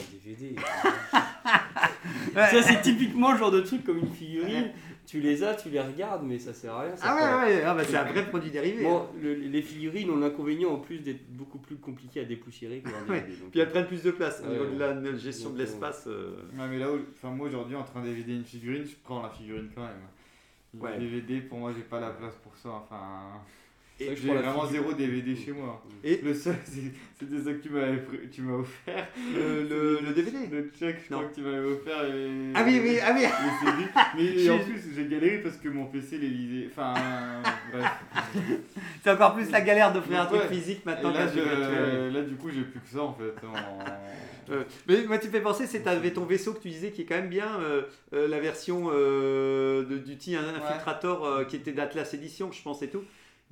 un DVD. ça, c'est typiquement le genre de truc comme une figurine. Tu les as, tu les regardes, mais ça sert à rien. ça Ah ouais, ouais, ah bah c'est un vrai produit dérivé. Bon, hein. le- les figurines ont l'inconvénient en plus d'être beaucoup plus compliquées à dépoussiérer que un Ouais. DVD. donc, Puis elles prennent plus de place au niveau de la gestion de l'espace. euh, Ouais, mais là, où- enfin, moi aujourd'hui, entre un DVD et une figurine, je prends la figurine quand même. Le Ouais. DVD, pour moi, j'ai pas la place pour ça. Enfin, Et que j'ai vraiment zéro DVD chez moi. Et- le seul, c'est- c'était ça que tu m'as offert. Le, le- le DVD Le check, je Non. crois que tu m'avais offert. Et... Ah oui, oui, ah oui Les CD. Mais J'ai- en plus, j'ai galéré parce que mon PC les lisait. Enfin, bref. C'est encore plus la galère d'offrir un truc ouais. physique Et maintenant là, virtuel. là, du coup, j'ai plus que ça en fait. en- Euh, mais moi, tu me fais penser, c'est t'avais ton vaisseau que tu disais qui est quand même bien, euh, euh, la version euh, de d'Uti Infiltrator euh, qui était d'Atlas Edition, je pense et tout.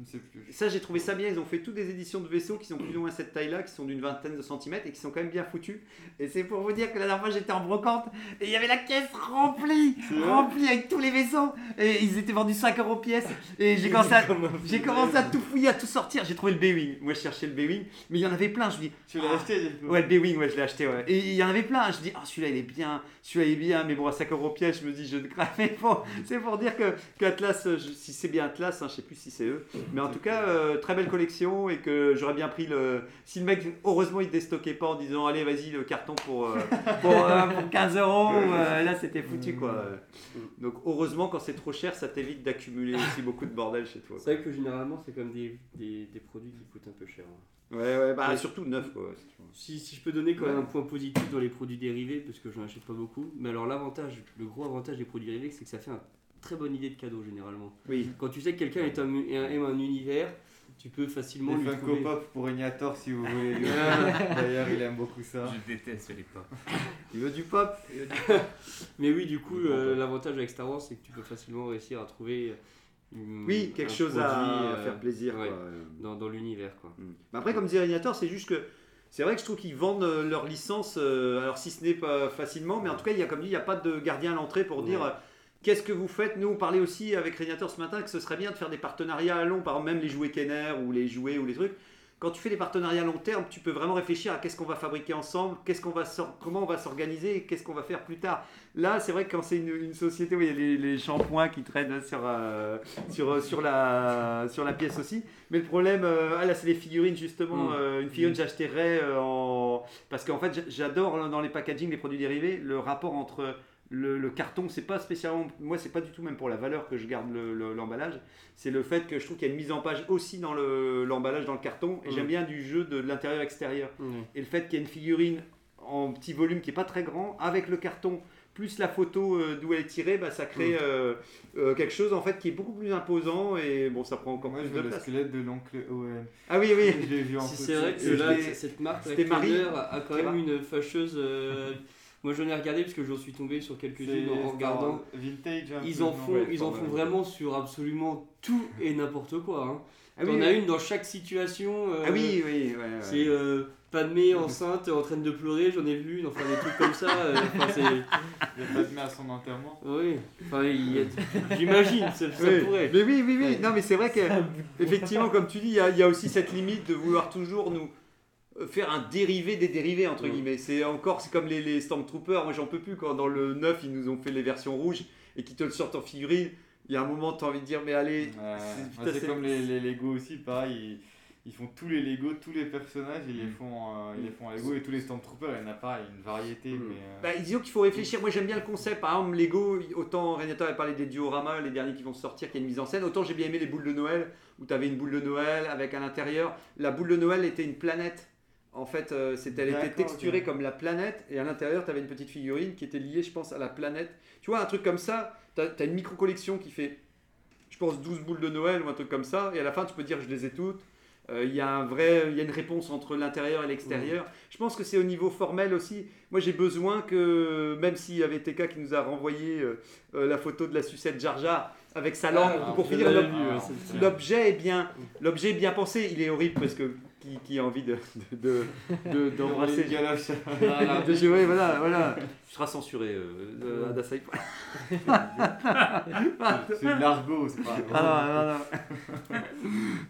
Plus. Ça, j'ai trouvé ça bien. Ils ont fait toutes des éditions de vaisseaux qui sont plus ou moins cette taille-là, qui sont d'une vingtaine de centimètres et qui sont quand même bien foutues. Et c'est pour vous dire que la dernière fois, j'étais en brocante et il y avait la caisse remplie, remplie avec tous les vaisseaux. Et ils étaient vendus 5 euros pièce. Et j'ai commencé, à, j'ai commencé à tout fouiller, à tout sortir. J'ai trouvé le B-Wing. Moi, je cherchais le B-Wing, mais il y en avait plein. Je me dis, Tu l'as acheté du coup Ouais, le B-Wing, ouais, je l'ai acheté, ouais. Et il y en avait plein. Je dis, ah, celui-là, il est bien, celui-là, il est bien, mais bon, à 5 euros pièce, je me dis, je ne mais bon, C'est pour dire que, que Atlas, euh, je- si c'est bien Atlas, hein, je sais plus si c'est eux, mais en tout cas, euh, très belle collection et que j'aurais bien pris le. Si le mec, heureusement, il déstockait pas en disant, allez, vas-y, le carton pour, euh, pour, euh, pour 15 euros, euh, là, c'était foutu, quoi. Donc, heureusement, quand c'est trop cher, ça t'évite d'accumuler aussi beaucoup de bordel chez toi. C'est vrai que généralement, c'est comme des, des, des produits qui coûtent un peu cher. hein. Ouais, ouais, bah, Ouais. surtout neuf, quoi. Si, si je peux donner quand même un point positif dans les produits dérivés, parce que je n'en achète pas beaucoup, mais alors l'avantage, le gros avantage des produits dérivés, c'est que ça fait une très bonne idée de cadeau généralement. Oui. Quand tu sais que quelqu'un est un mu- aime un univers, tu peux facilement Les lui Funko trouver. Pop pour Régnator si vous voulez. Ah. D'ailleurs, il aime beaucoup ça. Je déteste les pop. Il veut du pop? Mais oui, du coup, euh, l'avantage avec Star Wars, c'est que tu peux facilement réussir à trouver. une- Oui, quelque chose à produit, euh, faire plaisir, ouais, quoi. Dans, dans l'univers, quoi. Mais après, comme disait Régnator, c'est juste que c'est vrai que je trouve qu'ils vendent euh, leur licence, euh, alors si ce n'est pas facilement, mais en tout cas, il y a comme dit, il n'y a pas de gardien à l'entrée pour dire Ouais. euh, qu'est-ce que vous faites. Nous, on parlait aussi avec Régnator ce matin que ce serait bien de faire des partenariats à long, par exemple, même les jouets Kenner ou les jouets ou les trucs. Quand tu fais des partenariats à long terme, tu peux vraiment réfléchir à qu'est-ce qu'on va fabriquer ensemble, qu'est-ce qu'on va comment on va s'organiser, qu'est-ce qu'on va faire plus tard. Là, c'est vrai que quand c'est une, une société où il y a les, les shampoings qui traînent sur, euh, sur, sur, la, sur la pièce aussi. Mais le problème, euh, ah là, c'est les figurines justement. Mm. Euh, une figurine, j'achèterais euh, en. Parce qu'en fait, j'a- j'adore hein, dans les packaging, les produits dérivés, le rapport entre. Le, le carton, c'est pas spécialement. Moi, c'est pas du tout même pour la valeur que je garde le- le- l'emballage. c'est le fait que je trouve qu'il y a une mise en page aussi dans le- l'emballage, dans le carton. Et Mm. j'aime bien du jeu de l'intérieur-extérieur. Mm. Et le fait qu'il y ait une figurine en petit volume qui est pas très grand, avec le carton, plus la photo euh, d'où elle est tirée, bah, ça crée Mm. euh, euh, quelque chose en fait qui est beaucoup plus imposant et bon, ça prend encore plus je de le place. squelette de l'oncle Owen. Ah oui, oui. Je l'ai vu en Si c'est vrai que là, cette marque, Marie a quand même une fâcheuse. Moi, j'en ai regardé parce que j'en suis tombé sur quelques-unes en regardant. Vintage. un Ils peu, en font, Ouais, ils en font vraiment sur absolument tout et n'importe quoi. Hein. Ah T'en oui, as oui. une dans chaque situation. euh, Ah oui, oui, ouais, ouais. C'est euh, Padmé enceinte en train de pleurer, j'en ai vu une, enfin des trucs comme ça. euh, Il a pas de à son enterrement. oui, enfin, y a- j'imagine, ça, ça Oui. pourrait. Mais oui, oui, oui. Ouais. Non, mais c'est vrai que, effectivement, comme tu dis, il y, a- y a aussi cette limite de vouloir toujours nous faire un dérivé des dérivés, entre Ouais. guillemets. C'est encore, c'est comme les, les Stormtroopers. Moi, j'en peux plus quand dans le 9, ils nous ont fait les versions rouges et qu'ils te le sortent en figurine. Il y a un moment, tu as envie de dire, mais allez. C'est- comme les, les Lego aussi, pareil. Ils, ils font tous les Lego, tous les personnages, ils les Mm. font, euh, ils les font en Lego et tous les Stormtroopers, il y en a pas, il y a une variété. Mm. Mais, euh, Bah, disons qu'il faut réfléchir. Moi, j'aime bien le concept. Par exemple, Lego, autant Renato avait parlé des dioramas, les derniers qui vont sortir, qui est une mise en scène. Autant j'ai bien aimé les boules de Noël, où tu avais une boule de Noël avec à l'intérieur. La boule de Noël était une planète. En fait, euh, c'était- elle était texturée comme la planète, et à l'intérieur, tu avais une petite figurine qui était liée, je pense, à la planète. Tu vois, un truc comme ça, tu as, une micro-collection qui fait, je pense, 12 boules de Noël ou un truc comme ça, et à la fin, tu peux dire, je les ai toutes. Euh, Il y a un vrai, il y a une réponse entre l'intérieur et l'extérieur. Je pense que c'est au niveau formel aussi. Moi, j'ai besoin que, même s'il y avait TK qui nous a renvoyé euh, euh, la photo de la sucette Jar Jar avec sa langue, Ah, pour finir, l'objet est bien, l'objet est bien pensé. Il est horrible parce que qui, qui a envie de de- de- d'embrasser. les galoches. Voilà. de jouer, voilà, voilà. Tu seras censuré, euh, de- Adasai. C'est de l'argot, c'est pas. Ah non, non, non.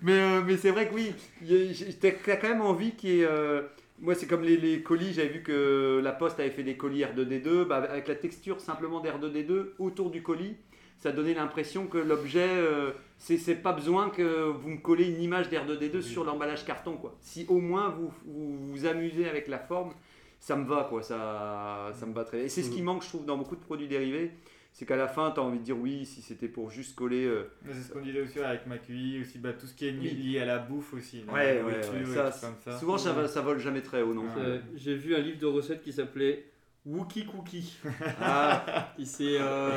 mais euh, mais c'est vrai que oui, t'as quand même envie qu'il y ait. euh, moi, c'est comme les, les colis, j'avais vu que la Poste avait fait des colis R2D2, bah, avec la texture simplement d'R2D2 autour du colis, ça donnait l'impression que l'objet, euh, c'est c'est pas besoin que vous me collez une image d'R2D2 sur l'emballage carton. Quoi. Si au moins vous, vous vous amusez avec la forme, ça me va, quoi, ça, ça me va très bien. Et c'est ce qui manque, je trouve, dans beaucoup de produits dérivés. c'est qu'à la fin, tu as envie de dire oui, si c'était pour juste coller. euh, Mais c'est ce qu'on disait aussi avec McQueen, aussi bah, tout ce qui est Oui. lié à la bouffe aussi. Ouais, ouais, ouais, ça, ça. Souvent, ça, va- ça vole jamais très haut non? Euh, J'ai vu un livre de recettes qui s'appelait Wookie Cookie. Ah. C'est euh,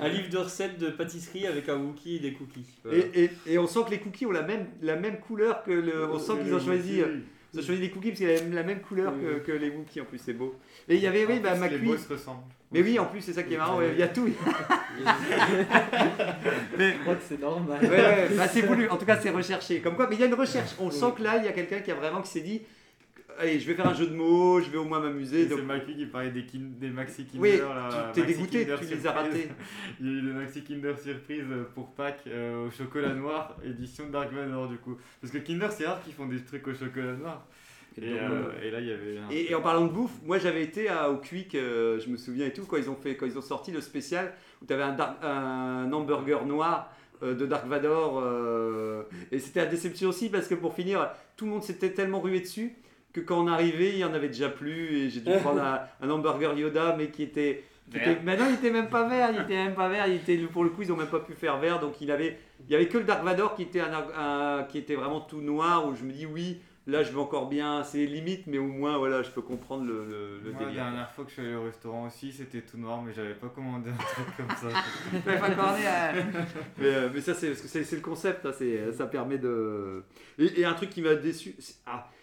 un livre de recettes de pâtisserie avec un Wookie et des cookies. Voilà. Et, et, et on sent que les cookies ont la même, la même couleur que le. On sent qu'ils ont choisi. Ils ont choisi des cookies parce qu'il a la même couleur que, que les Wookiees en plus, c'est beau. Et il y avait, oui, En bah, plus, les McQueen. boss ressemblent. Mais oui, en plus, c'est ça qui est marrant, ouais, il y a tout. mais, Je crois que c'est normal. ouais, ouais, bah, c'est voulu, en tout cas, c'est recherché. Comme quoi, mais il y a une recherche. On sent que là, il y a quelqu'un qui a vraiment qui s'est dit Allez, je vais faire un jeu de mots, je vais au moins m'amuser. Et donc- C'est McQueen qui parlait des, kin- des Maxi Kinder. Oui, là, tu t'es dégoûté, Kinder tu les as Surprise. ratés. Il y a eu le Maxi Kinder Surprise pour Pâques euh, au chocolat noir, édition Dark Vador du coup. Parce que Kinder, c'est rare qu'ils font des trucs au chocolat noir. Et, donc, euh, et là, il y avait. un- Et, et en parlant de bouffe, moi j'avais été à, au Quick, euh, je me souviens et tout, quand ils ont, fait, quand ils ont sorti le spécial où tu avais un, un hamburger noir euh, de Dark Vador. et c'était la déception aussi parce que pour finir, tout le monde s'était tellement rué dessus que quand on arrivait, il n'y en avait déjà plus. Et j'ai dû prendre un, un hamburger Yoda, mais qui était. qui était- mais non, il était même pas vert, il était même pas vert, il était, pour le coup, ils ont même pas pu faire vert, donc il avait, il y avait que le Dark Vador qui était, un, un- qui était vraiment tout noir, où je me dis oui, là je vais encore bien, c'est limite, mais au moins voilà, je peux comprendre le, le, le Moi, la délire. dernière fois que je suis allé au restaurant aussi, c'était tout noir, mais j'avais pas commandé un truc comme ça. Pas euh. mais, euh, mais ça, c'est parce que c'est le concept, hein, ça permet de. Et, et un truc qui m'a déçu,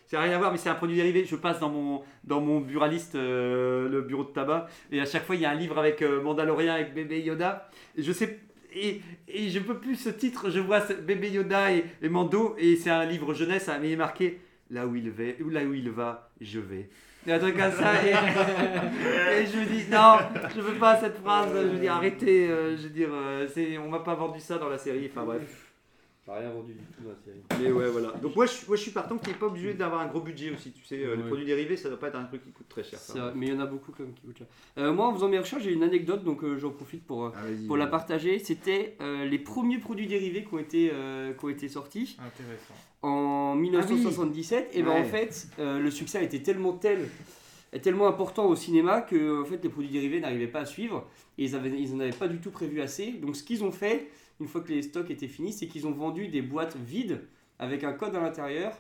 ah, c'est rien à voir, mais c'est un produit dérivé. Je passe dans mon, dans mon buraliste, euh, le bureau de tabac, et à chaque fois il y a un livre avec euh, Mandalorian avec bébé Yoda. Et je sais. Et, et je peux plus ce titre, je vois ce bébé Yoda et, et Mando, et c'est un livre jeunesse, hein, mais il est marqué là où il va, là où il va, je vais. Et un truc comme ça, et, et je me dis non, je veux pas cette phrase, je veux dire arrêtez, euh, je veux dire, euh, on m'a pas vendu ça dans la série, enfin bref. T'as rien vendu du tout dans la série. Mais ouais, voilà. Donc moi je, suis- moi, je suis partant qui n'est pas obligé d'avoir un gros budget aussi, tu sais, euh, les Ouais. produits dérivés ça doit pas être un truc qui coûte très cher. ça. C'est vrai, mais il y en a beaucoup quand même qui coûtent cher. Euh, moi, en faisant mes recherches, j'ai une anecdote, donc euh, j'en profite pour, euh, Ah, vas-y, pour la partager. C'était euh, les premiers produits dérivés qui ont été, euh, qui ont été sortis Intéressant. en 1977. et ben Ouais. en fait, euh, le succès a été tellement tel, est tellement important au cinéma que en fait, les produits dérivés n'arrivaient pas à suivre et ils, avaient, ils en avaient pas du tout prévu assez. Donc, ce qu'ils ont fait, une fois que les stocks étaient finis, c'est qu'ils ont vendu des boîtes vides avec un code à l'intérieur.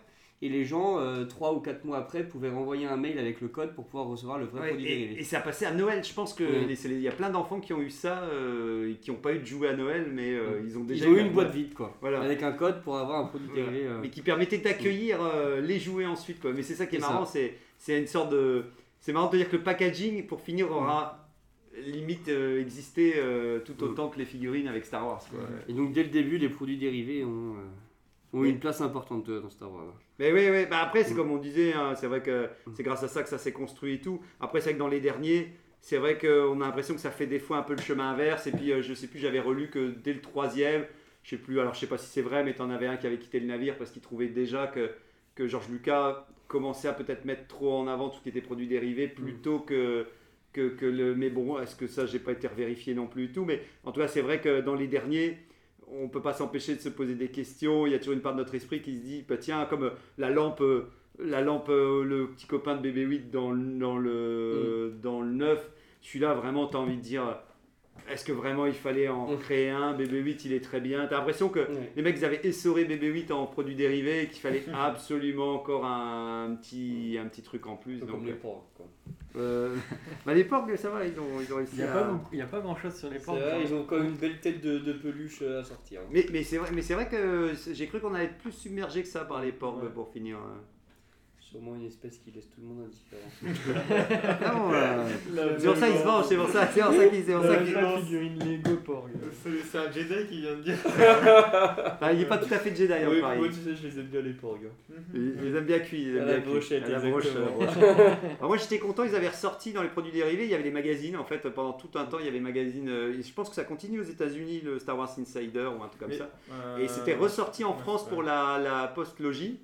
Et les gens, 3 ou 4 mois après, pouvaient renvoyer un mail avec le code pour pouvoir recevoir le vrai Ouais, produit dérivé. et, et ça a passé à Noël, je pense que Ouais. y a plein d'enfants qui ont eu ça euh, et qui n'ont pas eu de jouet à Noël, mais euh, ils ont déjà Ils ont eu une boîte vide, quoi. Voilà. Avec un code pour avoir un produit dérivé. euh. mais qui permettait d'accueillir euh, les jouets ensuite. Quoi. Mais c'est ça qui est, C'est marrant, c'est une sorte de. C'est marrant de dire que le packaging, pour finir, aura limite euh, existé euh, tout autant que les figurines avec Star Wars. Quoi. Et donc, dès le début, les produits dérivés ont, euh, ont eu Oui. une place importante euh, dans Star Wars. Mais oui, oui. Bah après, c'est Mm. comme on disait, hein, c'est vrai que c'est grâce à ça que ça s'est construit et tout. Après, c'est vrai que dans les derniers, c'est vrai qu'on a l'impression que ça fait des fois un peu le chemin inverse. Et puis, euh, je sais plus, j'avais relu que dès le troisième, je sais plus, alors je sais pas si c'est vrai, mais t'en avais un qui avait quitté le navire parce qu'il trouvait déjà que, que George Lucas commençait à peut-être mettre trop en avant tout ce qui était produits dérivés plutôt que. Que, que le, mais bon, est-ce que ça, j'ai pas été vérifié non plus et tout. Mais en tout cas, c'est vrai que dans les derniers, on peut pas s'empêcher de se poser des questions. Il y a toujours une part de notre esprit qui se dit, bah, tiens, comme euh, la lampe, euh, la lampe, euh, le petit copain de BB8 dans, le- dans le dans le 9, celui-là vraiment, tu as envie de dire, est-ce que vraiment il fallait en Mm. créer un? BB8, il est très bien. Tu as l'impression que les mecs ils avaient essoré BB8 en produits dérivés et qu'il fallait absolument encore un, petit un petit truc en plus. Donc, les porcs, quoi. Euh, bah, les porcs, ça va, ils ont, ils ont réussi Il n'y a, à- pas il y a pas grand chose sur les portes. vrai, ils ont quand même une belle tête de, de peluche euh, à sortir. hein. Mais, mais c'est vrai, mais c'est vrai que j'ai cru qu'on allait être plus submergé que ça par les porcs Ouais. pour finir. euh. Sûrement une espèce qui laisse tout le monde indifférent. Non, euh, La c'est pour ça qu'ils se vengent, c'est pour ça, c'est pour ça qu'ils, c'est pour ça La figurine Lego Porg. C'est c'est un Jedi qui vient de dire. Ah, il est pas tout à fait Jedi, hein, Oui, moi, tu sais, je les aime bien les porcs. hein. Ils, ils aiment bien cuit, ils aiment À la bien brochette, À la broche, exactement. à la brochette. Alors moi j'étais content, ils avaient ressorti dans les produits dérivés, il y avait les magazines en fait pendant tout un temps, il y avait magazines. euh, et je pense que ça continue aux États-Unis le Star Wars Insider ou un truc comme Mais, ça. euh, Et c'était ressorti en France ouais. pour la, la post-logie.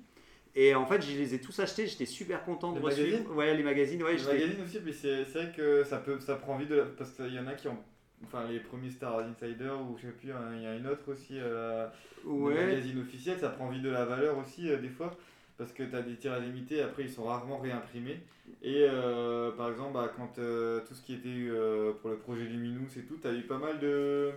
Et en fait, je les ai tous achetés, j'étais super content de Les magazines Ouais, les magazines, ouais. Les magazines aussi, mais c'est vrai que ça, peut, ça prend envie de. la- Parce qu'il y en a qui ont. Enfin, les premiers Star Wars Insider, ou je sais plus, hein, il y a une autre aussi, euh, Ouais. magazine officiel, ça prend envie de la valeur aussi, euh, des fois. parce que tu as des tirages limités, après ils sont rarement réimprimés. Et euh, par exemple, bah, quand euh, tout ce qui était euh, pour le projet Luminous et tout, tu as eu pas mal de.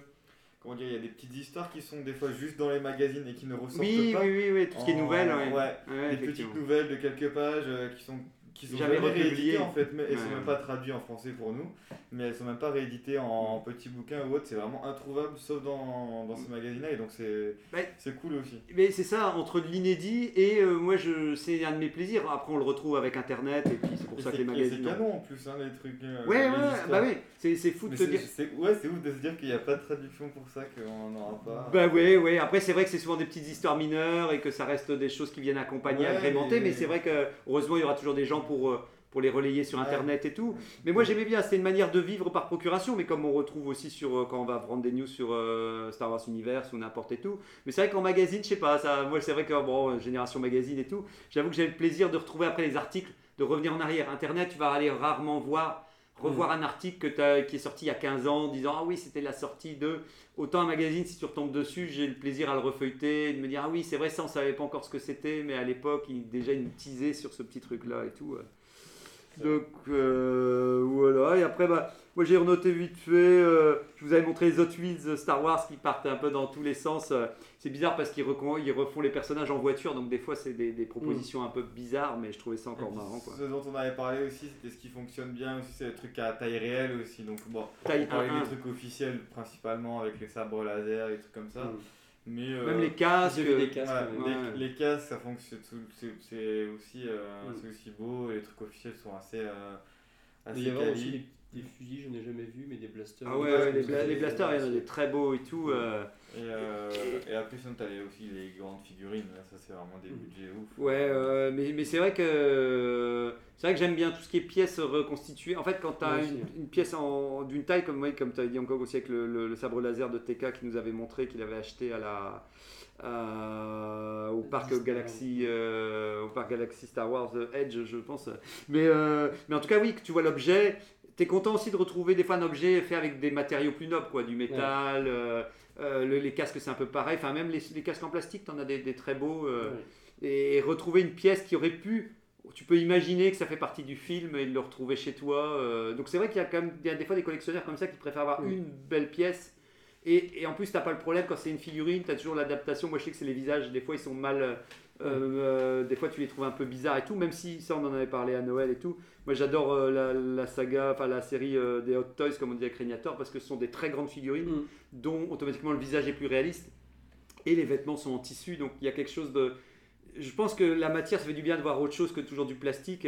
Comment dire, il y a des petites histoires qui sont des fois juste dans les magazines et qui ne ressortent Oui, pas. oui, oui, oui, tout ce qui est nouvelles, ouais. Ouais, Ouais, des petites nouvelles de quelques pages euh, qui sont qui sont Jamais rééditées en fait, mais elles sont même pas traduites en français pour nous, mais elles sont même pas rééditées en petits bouquins ou autre, c'est vraiment introuvable sauf dans, dans ces magazines-là et donc c'est Ouais. c'est cool aussi. Mais c'est ça, entre l'inédit et euh, moi, je, c'est un de mes plaisirs. Après, on le retrouve avec Internet et puis c'est pour Et ça que les magazines. C'est canon en plus, hein, les trucs. euh, Ouais, ouais, bah oui, c'est, fou de te c'est- dire. Ouais, c'est ouf de se dire qu'il n'y a pas de traduction pour ça, qu'on n'en aura pas. Bah ouais, ouais. Après, c'est vrai que c'est souvent des petites histoires mineures et que ça reste des choses qui viennent accompagner, agrémenter. Mais, mais- c'est vrai que heureusement, il y aura toujours des gens pour, euh, pour les relayer sur. Internet et tout. Mais moi, j'aimais bien. C'était une manière de vivre par procuration, mais comme on retrouve aussi sur euh, quand on va prendre des news sur euh, Star Wars Universe ou n'importe et tout. Mais c'est vrai qu'en magazine, je sais pas. Ça, moi, c'est vrai que bon, Génération Magazine et tout. J'avoue que j'avais le plaisir de retrouver après les articles, de revenir en arrière. Internet, tu vas aller rarement voir revoir un article que qui est sorti il y a 15 ans, disant ah oui c'était la sortie de autant un magazine si tu retombes dessus j'ai le plaisir à le refeuilleter et de me dire ah oui c'est vrai ça on savait pas encore ce que c'était mais à l'époque il, déjà il me teasait sur ce petit truc là et tout donc euh, voilà et après bah moi j'ai renoté vite fait euh, je vous avais montré les Hot Wheels Star Wars qui partent un peu dans tous les sens euh. c'est bizarre parce qu'ils recon- ils refont les personnages en voiture donc des fois c'est des, des propositions un peu bizarres mais je trouvais ça encore Et puis, marrant quoi Ce dont on avait parlé aussi, c'était ce qui fonctionne bien aussi, c'est les trucs à taille réelle aussi. Donc bon, Taille on parlait 1-1. des trucs officiels principalement avec les sabres laser, les trucs comme ça. Mm. Mais, euh, même les casques J'ai vu des casques, ouais, ouais. les, les casques, ça fonctionne, c'est c'est aussi, euh, Mm. c'est aussi beau. Les trucs officiels sont assez, euh, assez Il y avait quali. aussi des, fusils, je n'ai jamais vu, mais des blasters. Ah ouais, ouais, les, bla- les blasters, il y en a des très beaux et tout. euh. Et, euh, et après, sinon, t'as aussi les grandes figurines. Là, ça, c'est vraiment des budgets ouf. Ouais, euh, mais, mais c'est vrai que c'est vrai que j'aime bien tout ce qui est pièces reconstituées. En fait, quand tu as Moi aussi, une, ouais. une pièce d'une taille comme ouais, comme tu as dit encore aussi avec le, le- le sabre laser de TK qui nous avait montré qu'il avait acheté à la au parc. Galaxy euh, au parc Galaxy Star Wars Edge je pense mais euh, mais en tout cas oui que tu vois l'objet T'es content aussi de retrouver des fois un objet fait avec des matériaux plus nobles, quoi, du métal, euh, euh, le- les casques c'est un peu pareil, enfin même les, les casques en plastique, t'en as des, des très beaux, euh, et retrouver une pièce qui aurait pu, tu peux imaginer que ça fait partie du film et de le retrouver chez toi, donc c'est vrai qu'il y a quand même il y a des fois des collectionneurs comme ça qui préfèrent avoir une belle pièce, et, et en plus t'as pas le problème quand c'est une figurine, t'as toujours l'adaptation, moi je sais que c'est les visages, des fois ils sont mal... euh, euh, des fois tu les trouves un peu bizarres et tout, même si ça on en avait parlé à Noël et tout. Moi j'adore euh, la, la saga, enfin la série euh, des Hot Toys comme on dit à Crégnator parce que ce sont des très grandes figurines Mm. dont automatiquement le visage est plus réaliste et les vêtements sont en tissu donc il y a quelque chose de. Je pense que la matière ça fait du bien de voir autre chose que toujours du plastique.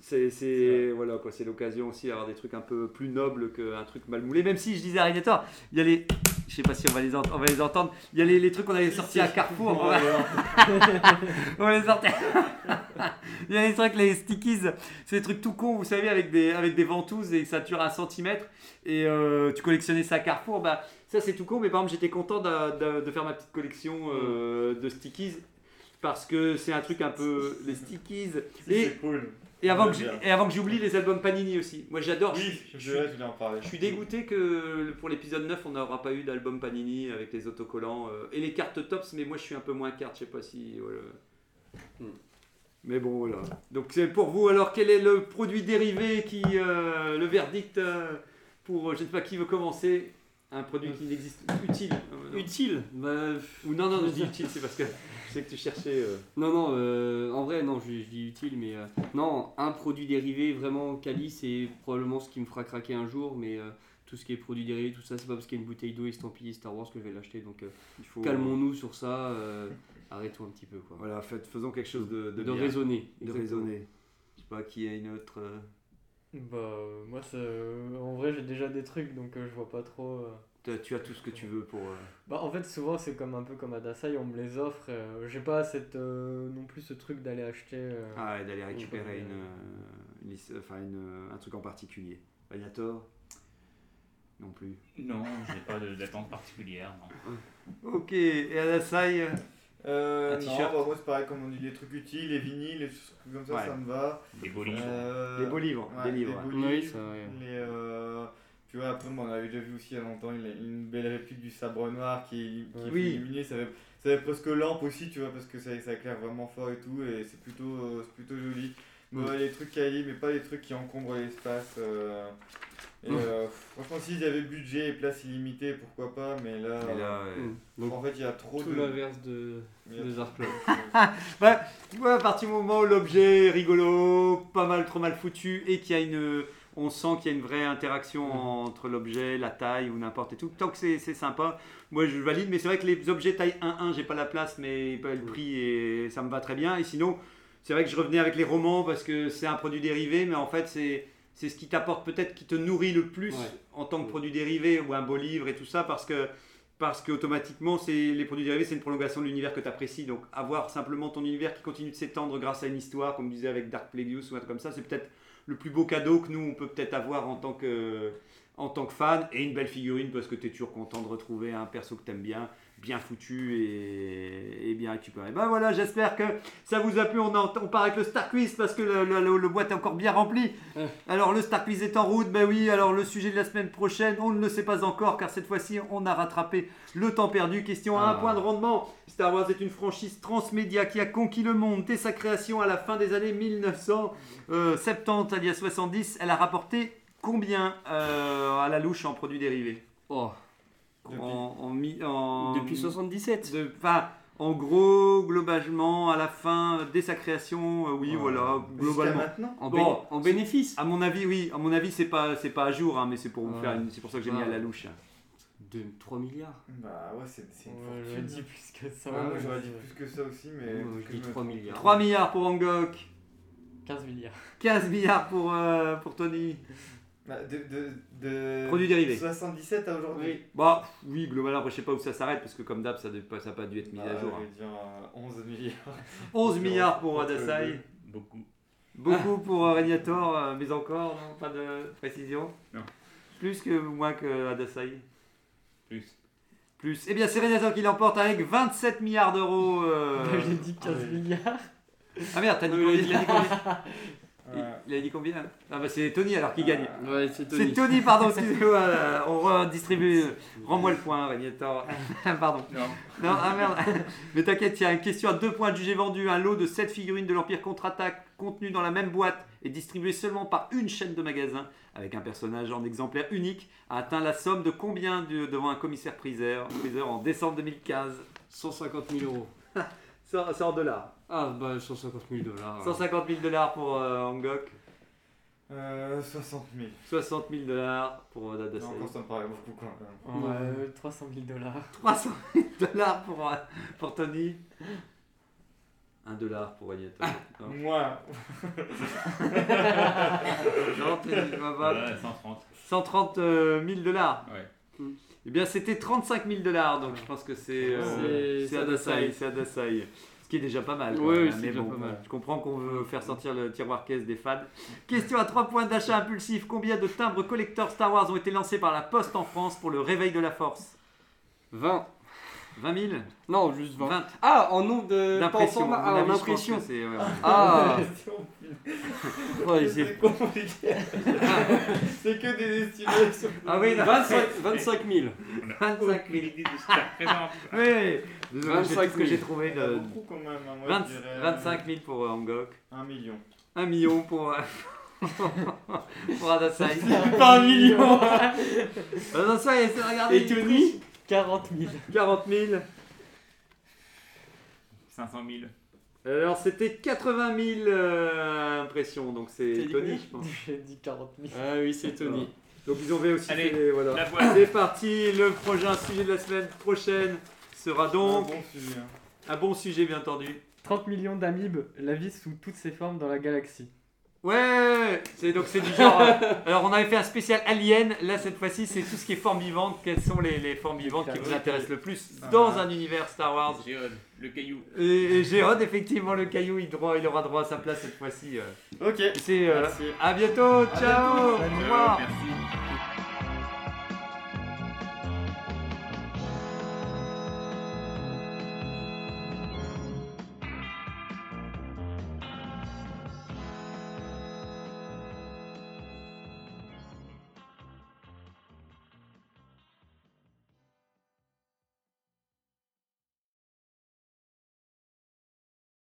C'est voilà quoi, c'est l'occasion aussi d'avoir des trucs un peu plus nobles qu'un truc mal moulé. Même si je disais à Régnator, il y a les, je sais pas si on va les, on va les entendre, il y a les, les trucs qu'on avait sortis à Carrefour. on va- on va les sortir. Il y a des trucs, les stickies, c'est des trucs tout cons, vous savez, avec des, avec des ventouses et ça dure un centimètre. Et euh, tu collectionnais ça à Carrefour, bah, ça c'est tout con, mais par exemple, j'étais content de, de- de faire ma petite collection euh, de stickies parce que c'est un truc un peu. Les stickies. Et, C'est cool. et avant que et avant que j'oublie les albums Panini aussi. Moi j'adore. Oui, je, je, suis- je en parler. je suis dégoûté que pour l'épisode 9, on n'aura pas eu d'album Panini avec les autocollants euh, et les cartes tops, mais moi je suis un peu moins carte, je sais pas si. voilà. Hmm. Mais bon, voilà. Donc c'est pour vous, alors quel est le produit dérivé qui. euh, le verdict euh, pour. Je ne sais pas qui veut commencer? Un produit qui n'existe utile. non. Utile? Bah, Ou non, non, je dis utile, c'est parce que sais que tu cherchais. euh, Non, non, euh, en vrai, non, je, je dis utile, mais euh, non, un produit dérivé vraiment quali, c'est probablement ce qui me fera craquer un jour, mais euh, tout ce qui est produit dérivé, tout ça, c'est pas parce qu'il y a une bouteille d'eau estampillée Star Wars que je vais l'acheter, donc euh, il faut. calmons-nous sur ça, euh, arrêtons un petit peu, quoi. Voilà, faites, faisons quelque chose de, de, De bien. raisonner. De exactement. raisonner. Je sais pas qui a une autre. euh, Bah, moi, ça, euh, en vrai, j'ai déjà des trucs, donc euh, je vois pas trop. Tu as- Tu as tout ce que tu veux pour. euh, Bah, en fait, souvent, c'est comme un peu comme à on me les offre. euh, j'ai pas cette, euh, non plus ce truc d'aller acheter. euh, Ah, et d'aller récupérer une, euh, une liste- enfin une, un truc en particulier. Ragnator Non plus. Non, j'ai pas de- d'attente particulière. non. Ok, et à saille Euh, Un non, t-shirt. bah, moi c'est pareil, comme on dit, les trucs utiles, les vinyles, les trucs comme ça, Ouais. ça me va. Des beaux livres. Euh, Des beaux livres, ouais, des livres, beaux ouais. Oui, livres, ça, ouais. les, euh, tu vois, après, on avait déjà vu aussi il y a longtemps il a une belle réplique du sabre noir qui, qui est Oui. illuminé. Ça fait, ça fait presque lampe aussi, tu vois, parce que ça, ça éclaire vraiment fort et tout, et c'est plutôt, euh, c'est plutôt joli. Bon, les trucs quali, mais pas les trucs qui encombrent l'espace. euh, et euh, franchement, s'ils avaient budget et place illimitée, pourquoi pas, mais là. Mais là, euh, ouais. Donc, en fait, il y a trop tout de. l'inverse de, il y a de trop- Zark Club. Ouais, ouais, à partir du moment où l'objet est rigolo, pas mal, trop mal foutu, et qu'il y a une. On sent qu'il y a une vraie interaction entre l'objet, la taille ou n'importe et tout. Tant que c'est sympa, moi je valide, mais c'est vrai que les objets taille 1-1, j'ai pas la place, mais le prix et ça me va très bien. Et sinon, c'est vrai que je revenais avec les romans parce que c'est un produit dérivé, mais en fait, c'est. C'est ce qui t'apporte peut-être, qui te nourrit le plus Ouais. en tant que produit dérivé ou un beau livre et tout ça, parce que parce qu'automatiquement, c'est les produits dérivés, c'est une prolongation de l'univers que tu apprécies. Donc, avoir simplement ton univers qui continue de s'étendre grâce à une histoire, comme je disais avec Dark Plagueis ou un truc comme ça, c'est peut-être le plus beau cadeau que nous, on peut peut-être avoir en tant que, en tant que fan. Et une belle figurine, parce que tu es toujours content de retrouver un perso que tu aimes bien, bien foutu et, et bien récupéré. Ben voilà, j'espère que ça vous a plu. On, on part avec le Star Quiz parce que le, le- le- le boîte est encore bien rempli. Ouais. Alors le Star Quiz est en route, ben oui, alors le sujet de la semaine prochaine, on ne le sait pas encore car cette fois-ci on a rattrapé le temps perdu. Question à un Ah. point de rendement. Star Wars est une franchise transmédia qui a conquis le monde dès sa création à la fin des années 1970, alias 70. Elle a rapporté combien euh, à la louche en produits dérivés? Oh, en, en mi- en- depuis 77 de- Enfin, en gros, globalement, à la fin, dès sa création, euh, oui, Ouais. voilà, globalement. maintenant en, Bon, bé- en bénéfice. À mon avis, oui. À mon avis, c'est pas, c'est pas à jour, hein, mais c'est pour vous Ouais. faire. C'est pour ça que j'ai mis à la louche. De 3 milliards. Bah ouais, c'est c'est une Ouais, fortune. dit plus que ça. Ouais, moi ouais, j'aurais dit plus que ça aussi, mais. Ouais, je dis me 3 trompe. milliards. 3 milliards pour Angok, 15 milliards. 15 milliards pour, euh, pour Tony. Bah, de, de, de Produits dérivés. 77 à aujourd'hui. Bah, oui, globalement, après, je sais pas où ça s'arrête, parce que comme d'hab, ça n'a pas, pas dû être mis Bah, à jour. je hein. vais dire euh, 11 milliards. 11 milliards pour Adasai. Beaucoup. Beaucoup pour euh, Régnator, euh, mais encore, non, pas de précision. Non. Plus que moins que Adasai. Plus. Plus. Eh bien, c'est Régnator qui l'emporte avec 27 milliards d'euros. euh. J'ai dit 15 ouais. milliards. Ah merde, t'as dit Oui, dit combien Ouais. Il a dit combien Ah bah c'est Tony alors qui gagne. Ouais, c'est C'est Tony. Tony, pardon, excusez-moi. euh, on redistribue. Rends-moi le point, Régnator. pardon. Non. Non, ah merde. Mais t'inquiète, il y a une question à deux points de jugé vendu. Un lot de 7 figurines de l'Empire contre-attaque contenu dans la même boîte et distribué seulement par une chaîne de magasins avec un personnage en exemplaire unique a atteint la somme de combien de- devant un commissaire priseur, priseur en décembre 2015 150 000 euros. C'est en dollars. Ah, bah 150 000 dollars. 150 000 dollars pour euh, Angok, Euh, 60 000. 60 000 dollars pour euh, Dada Non, Saïd. encore ça me paraît beaucoup quand même. Ouais, 300 000 dollars. 300 000 dollars pour, euh, pour Tony. 1 dollar pour Régnator. Non, Moi, non t'es- Ouais, 130. 130 euh, 000 dollars. Ouais. Eh bien, c'était 35 000 dollars, donc je pense que c'est euh, C'est- c'est c'est Adasai, Adasai. c'est Adasai. Ce qui est déjà pas mal. Oui, oui, mais bon, pas mal. Je comprends qu'on veut faire sortir le tiroir caisse des fans. Question à 3 points d'achat impulsif. Combien de timbres collector Star Wars ont été lancés par la Poste en France pour le réveil de la Force? 20. 20 000 Non, juste 20. 20 Ah, en nombre de. pas en d'impression. format, à Ah, en avis, je pense impression. que c'est- ouais, ouais. Ah Ouais, c'est c'est compliqué. c'est que des estimations. Ah oui, non. 25, 25 000. 25 000. L'idée de Star présente. Oui, désolé, j'ai 25 tout ce que j'ai 000. trouvé. Il y en a De... beaucoup quand même. hein. Moi, 20 je dirais, 25 000 pour euh, Angok. 1 million. 1 million pour, euh, pour Adasai. Pas un million Adasai, essaie de regarder. Et Tony 40 000. 40 000. 500 000. Alors c'était 80 000 euh, impressions, donc c'est Tony, je pense. J'ai dit 40 000. Ah oui, c'est Tony. Donc ils ont fait aussi Allez, fait- voilà. la boîte. C'est parti, le prochain sujet de la semaine prochaine sera donc Un bon sujet. hein. un bon sujet bien entendu. 30 millions d'amibes, la vie sous toutes ses formes dans la galaxie. Ouais, c'est donc c'est du genre. euh, alors on avait fait un spécial alien. Là cette fois-ci c'est tout ce qui est forme vivante. Quelles sont les, les formes vivantes qui vous intéressent le plus dans un univers Star Wars? Jérôme, le caillou. Et, et effectivement le caillou il, droit, il aura droit à sa place cette fois-ci. euh. Ok. C'est euh, Merci. à bientôt, ciao. bientôt. Au revoir. Merci.